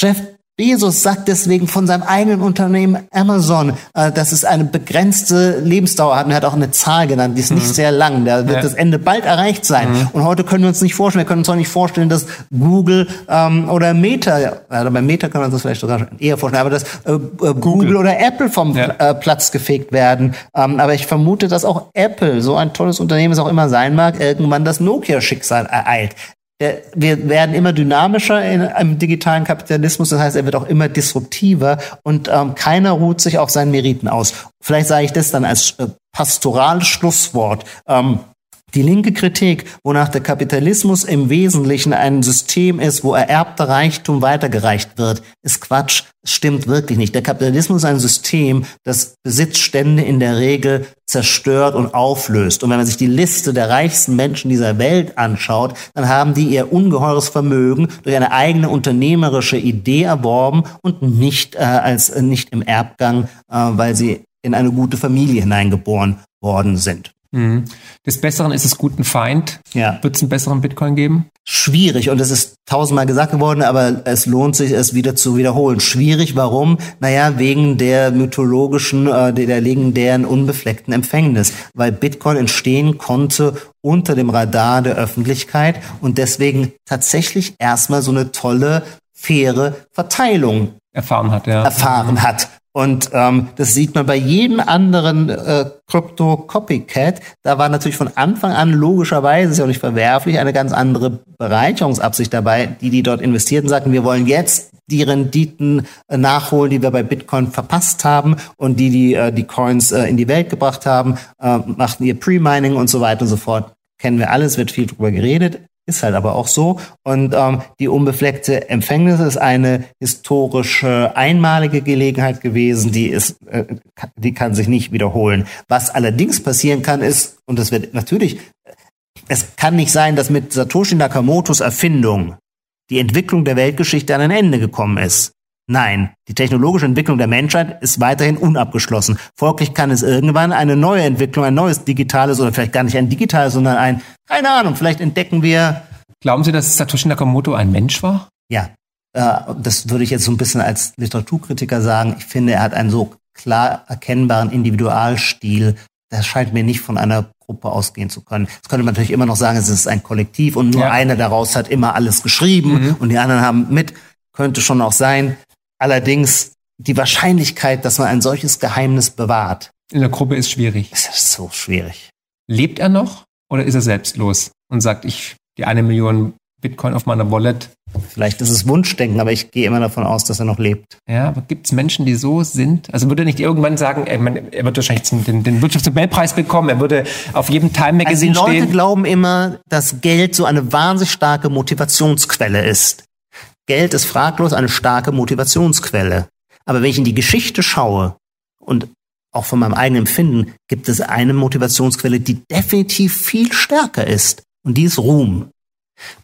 S3: Jeff Bezos sagt deswegen von seinem eigenen Unternehmen Amazon, äh, dass es eine begrenzte Lebensdauer hat. Und er hat auch eine Zahl genannt, die ist mhm. nicht sehr lang. Da wird ja. das Ende bald erreicht sein. Mhm. Und heute können wir uns nicht vorstellen, wir können uns auch nicht vorstellen, dass Google ähm, oder Meta, also bei Meta können wir uns das vielleicht sogar eher vorstellen, aber dass äh, äh Google. Google. oder Apple vom ja. äh, Platz gefegt werden. Ähm, aber ich vermute, dass auch Apple, so ein tolles Unternehmen es auch immer sein mag, irgendwann das Nokia-Schicksal ereilt. Wir werden immer dynamischer in, im digitalen Kapitalismus, das heißt, er wird auch immer disruptiver und ähm, keiner ruht sich auf seinen Meriten aus. Vielleicht sage ich das dann als äh, pastorales Schlusswort. Ähm, die linke Kritik, wonach der Kapitalismus im Wesentlichen ein System ist, wo ererbter Reichtum weitergereicht wird, ist Quatsch. Es stimmt wirklich nicht. Der Kapitalismus ist ein System, das Besitzstände in der Regel zerstört und auflöst. Und wenn man sich die Liste der reichsten Menschen dieser Welt anschaut, dann haben die ihr ungeheures Vermögen durch eine eigene unternehmerische Idee erworben und nicht äh, als nicht im Erbgang, äh, weil sie in eine gute Familie hineingeboren worden sind.
S2: Mhm. Des Besseren ist es guten Feind. Ja. Wird es einen besseren Bitcoin geben?
S3: Schwierig und es ist tausendmal gesagt geworden, aber es lohnt sich, es wieder zu wiederholen. Schwierig, warum? Naja, wegen der mythologischen, äh, der legendären unbefleckten Empfängnis, weil Bitcoin entstehen konnte unter dem Radar der Öffentlichkeit und deswegen tatsächlich erstmal so eine tolle, faire Verteilung
S2: erfahren hat, ja.
S3: erfahren hat. Und ähm, das sieht man bei jedem anderen äh, Crypto-Copycat. Da war natürlich von Anfang an logischerweise, ist ja auch nicht verwerflich, eine ganz andere Bereicherungsabsicht dabei, die die dort investierten, sagten, wir wollen jetzt die Renditen äh, nachholen, die wir bei Bitcoin verpasst haben und die die, äh, die Coins äh, in die Welt gebracht haben, äh, machten ihr Pre-Mining und so weiter und so fort. Kennen wir alles, wird viel drüber geredet. Ist halt aber auch so. Und ähm, die unbefleckte Empfängnis ist eine historische einmalige Gelegenheit gewesen, die ist, äh, die kann sich nicht wiederholen. Was allerdings passieren kann, ist, und das wird natürlich, es kann nicht sein, dass mit Satoshi Nakamotos Erfindung die Entwicklung der Weltgeschichte an ein Ende gekommen ist. Nein, die technologische Entwicklung der Menschheit ist weiterhin unabgeschlossen. Folglich kann es irgendwann eine neue Entwicklung, ein neues digitales oder vielleicht gar nicht ein digitales, sondern ein, keine Ahnung, vielleicht entdecken wir.
S2: Glauben Sie, dass Satoshi Nakamoto ein Mensch war?
S3: Ja, äh, das würde ich jetzt so ein bisschen als Literaturkritiker sagen. Ich finde, er hat einen so klar erkennbaren Individualstil. Das scheint mir nicht von einer Gruppe ausgehen zu können. Das könnte man natürlich immer noch sagen, es ist ein Kollektiv und nur ja. einer daraus hat immer alles geschrieben mhm. und die anderen haben mit. Könnte schon auch sein. Allerdings die Wahrscheinlichkeit, dass man ein solches Geheimnis bewahrt.
S2: In der Gruppe ist schwierig.
S3: Das ist so schwierig.
S2: Lebt er noch oder ist er selbstlos und sagt, ich die eine Million Bitcoin auf meiner Wallet?
S3: Vielleicht ist es Wunschdenken, aber ich gehe immer davon aus, dass er noch lebt.
S2: Ja, aber gibt es Menschen, die so sind? Also würde er nicht irgendwann sagen, er, wird wahrscheinlich den, den Wirtschaftsnobelpreis bekommen, er würde auf jedem Time Magazine also
S3: die Leute
S2: stehen.
S3: glauben immer, dass Geld so eine wahnsinnig starke Motivationsquelle ist. Geld ist fraglos eine starke Motivationsquelle. Aber wenn ich in die Geschichte schaue und auch von meinem eigenen Empfinden, gibt es eine Motivationsquelle, die definitiv viel stärker ist. Und die ist Ruhm.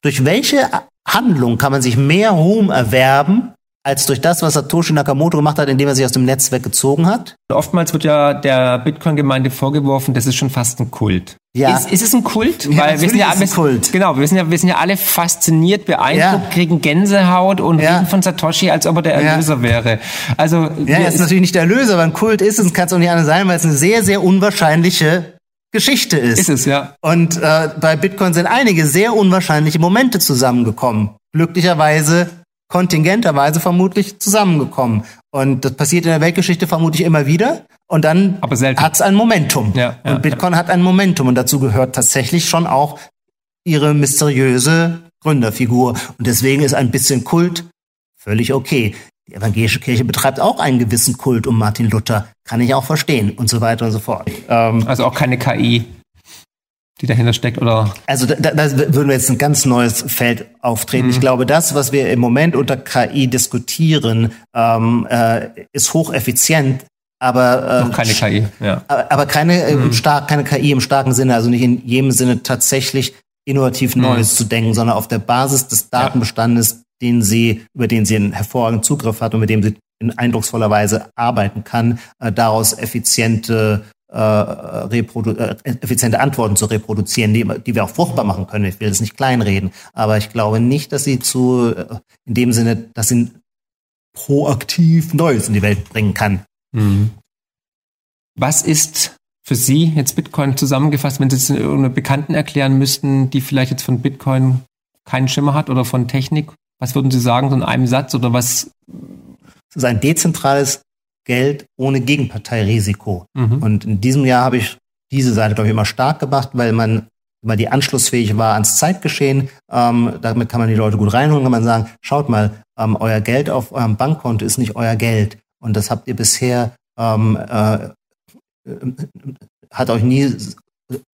S3: Durch welche Handlung kann man sich mehr Ruhm erwerben, als durch das, was Satoshi Nakamoto gemacht hat, indem er sich aus dem Netzwerk gezogen hat?
S2: Oftmals wird ja der Bitcoin-Gemeinde vorgeworfen, das ist schon fast ein Kult. Ja. Ist, ist es ein Kult?
S3: Ja, Weil wir sind ja, wir, Kult.
S2: Genau, wir sind ja, wir sind ja alle fasziniert, beeindruckt, ja. kriegen Gänsehaut und ja. reden von Satoshi, als ob er der Erlöser ja. wäre. Also
S3: ja, er ist natürlich nicht der Erlöser, aber ein Kult ist es, kann es auch nicht anders sein, weil es eine sehr, sehr unwahrscheinliche Geschichte ist.
S2: Ist es, ja.
S3: Und äh, bei Bitcoin sind einige sehr unwahrscheinliche Momente zusammengekommen. Glücklicherweise kontingenterweise vermutlich zusammengekommen. Und das passiert in der Weltgeschichte vermutlich immer wieder. Und dann hat es ein Momentum. Ja, ja, und Bitcoin ja. hat ein Momentum. Und dazu gehört tatsächlich schon auch ihre mysteriöse Gründerfigur. Und deswegen ist ein bisschen Kult völlig okay. Die evangelische Kirche betreibt auch einen gewissen Kult um Martin Luther. Kann ich auch verstehen. Und so weiter und so fort.
S2: Ähm, also auch keine KI die dahinter steckt, oder?
S3: Also da, da würden wir jetzt ein ganz neues Feld auftreten. Mhm. Ich glaube, das, was wir im Moment unter KI diskutieren, ähm, äh, ist hocheffizient, aber
S2: äh, Noch keine KI, ja.
S3: Aber keine äh, mhm. stark, keine KI im starken Sinne, also nicht in jedem Sinne tatsächlich innovativ mhm. Neues zu denken, sondern auf der Basis des Datenbestandes, ja. den sie, über den sie einen hervorragenden Zugriff hat und mit dem sie in eindrucksvoller Weise arbeiten kann, äh, daraus effiziente äh, reprodu äh, effiziente Antworten zu reproduzieren, die, die wir auch fruchtbar machen können. Ich will das nicht kleinreden, aber ich glaube nicht, dass sie zu, äh, in dem Sinne, dass sie proaktiv Neues in die Welt bringen kann. Mhm.
S2: Was ist für Sie jetzt Bitcoin zusammengefasst, wenn Sie es irgendeiner Bekannten erklären müssten, die vielleicht jetzt von Bitcoin keinen Schimmer hat oder von Technik? Was würden Sie sagen, so in einem Satz oder was?
S3: Es ist ein dezentrales Geld ohne Gegenparteirisiko. Mhm. Und in diesem Jahr habe ich diese Seite, glaube ich, immer stark gemacht, weil man weil die anschlussfähig war ans Zeitgeschehen. Ähm, damit kann man die Leute gut reinholen, kann man sagen, schaut mal, ähm, euer Geld auf eurem Bankkonto ist nicht euer Geld. Und das habt ihr bisher, ähm, äh, hat euch nie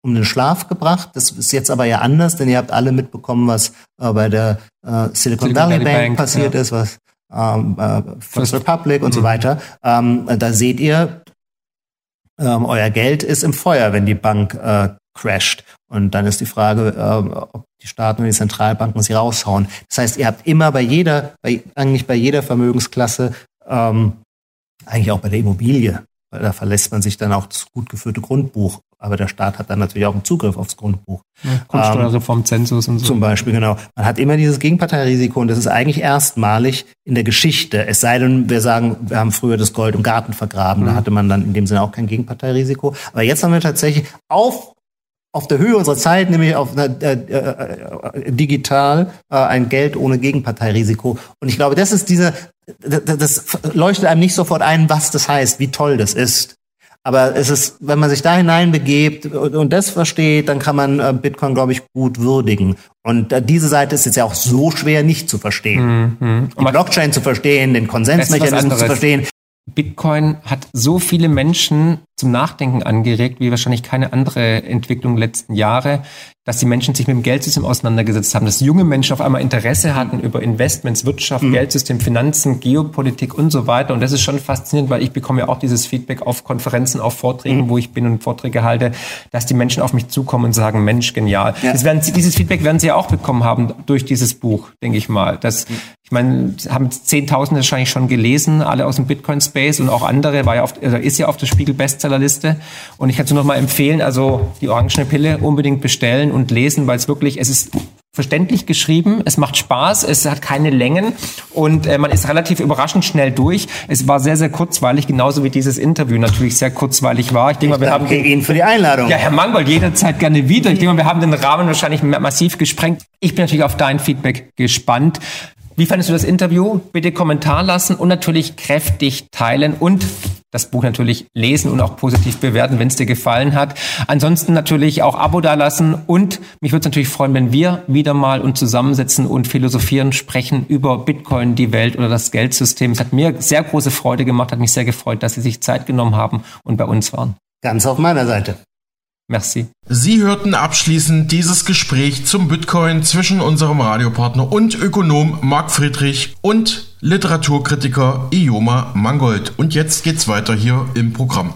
S3: um den Schlaf gebracht. Das ist jetzt aber ja anders, denn ihr habt alle mitbekommen, was äh, bei der äh, Silicon, Silicon, Valley, Bank, Bank passiert ja. ist, was ähm, äh, First Republic und mhm. so weiter. Ähm, da seht ihr, ähm, euer Geld ist im Feuer, wenn die Bank äh, crasht. Und dann ist die Frage, äh, ob die Staaten und die Zentralbanken sie raushauen. Das heißt, ihr habt immer bei jeder, bei, eigentlich bei jeder Vermögensklasse, ähm, eigentlich auch bei der Immobilie, da verlässt man sich dann auch das gut geführte Grundbuch. Aber der Staat hat dann natürlich auch einen Zugriff aufs Grundbuch.
S2: Ja, Grundsteuerreform, ähm, Zensus und so.
S3: Zum Beispiel, genau. Man hat immer dieses Gegenparteirisiko und das ist eigentlich erstmalig in der Geschichte. Es sei denn, wir sagen, wir haben früher das Gold im Garten vergraben. Mhm. Da hatte man dann in dem Sinne auch kein Gegenparteirisiko. Aber jetzt haben wir tatsächlich auf auf der Höhe unserer Zeit, nämlich auf äh, äh, äh, digital äh, ein Geld ohne Gegenparteirisiko. Und ich glaube, das ist diese, das, leuchtet einem nicht sofort ein, was das heißt, wie toll das ist. Aber es ist, wenn man sich da hineinbegebt und das versteht, dann kann man äh, Bitcoin, glaube ich, gut würdigen. Und äh, diese Seite ist jetzt ja auch so schwer nicht zu verstehen. Mhm. Die Blockchain zu verstehen, den Konsensmechanismus zu verstehen.
S2: Bitcoin hat so viele Menschen zum Nachdenken angeregt, wie wahrscheinlich keine andere Entwicklung letzten Jahre dass die Menschen sich mit dem Geldsystem auseinandergesetzt haben, dass junge Menschen auf einmal Interesse hatten über Investments, Wirtschaft, mhm. Geldsystem, Finanzen, Geopolitik und so weiter. Und das ist schon faszinierend, weil ich bekomme ja auch dieses Feedback auf Konferenzen, auf Vorträgen, mhm. wo ich bin und Vorträge halte, dass die Menschen auf mich zukommen und sagen, Mensch, genial. Ja. Werden, dieses Feedback werden sie ja auch bekommen haben durch dieses Buch, denke ich mal. Das, mhm. Ich meine, haben Zehntausende wahrscheinlich schon gelesen, alle aus dem Bitcoin-Space und auch andere, war ja auf, also ist ja auf der Spiegel-Bestsellerliste. Und ich kann es nur noch mal empfehlen, also die orangene Pille unbedingt bestellen und lesen, weil es wirklich, es ist verständlich geschrieben, es macht Spaß, es hat keine Längen und äh, man ist relativ überraschend schnell durch. Es war sehr, sehr kurzweilig, genauso wie dieses Interview natürlich sehr kurzweilig war.
S3: Ich denke mal, wir haben Ihnen für die Einladung.
S2: Ja, Herr Mangold, jederzeit gerne wieder. Ich denke mal, wir haben den Rahmen wahrscheinlich massiv gesprengt. Ich bin natürlich auf dein Feedback gespannt. Wie fandest du das Interview? Bitte Kommentar lassen und natürlich kräftig teilen und das Buch natürlich lesen und auch positiv bewerten, wenn es dir gefallen hat. Ansonsten natürlich auch Abo dalassen und mich würde es natürlich freuen, wenn wir wieder mal uns zusammensetzen und philosophieren, sprechen über Bitcoin, die Welt oder das Geldsystem. Es hat mir sehr große Freude gemacht, hat mich sehr gefreut, dass Sie sich Zeit genommen haben und bei uns waren.
S3: Ganz auf meiner Seite.
S2: Merci.
S1: Sie hörten abschließend dieses Gespräch zum Bitcoin zwischen unserem Radiopartner und Ökonom Marc Friedrich und Literaturkritiker Ioma Mangold. Und jetzt geht's weiter hier im Programm.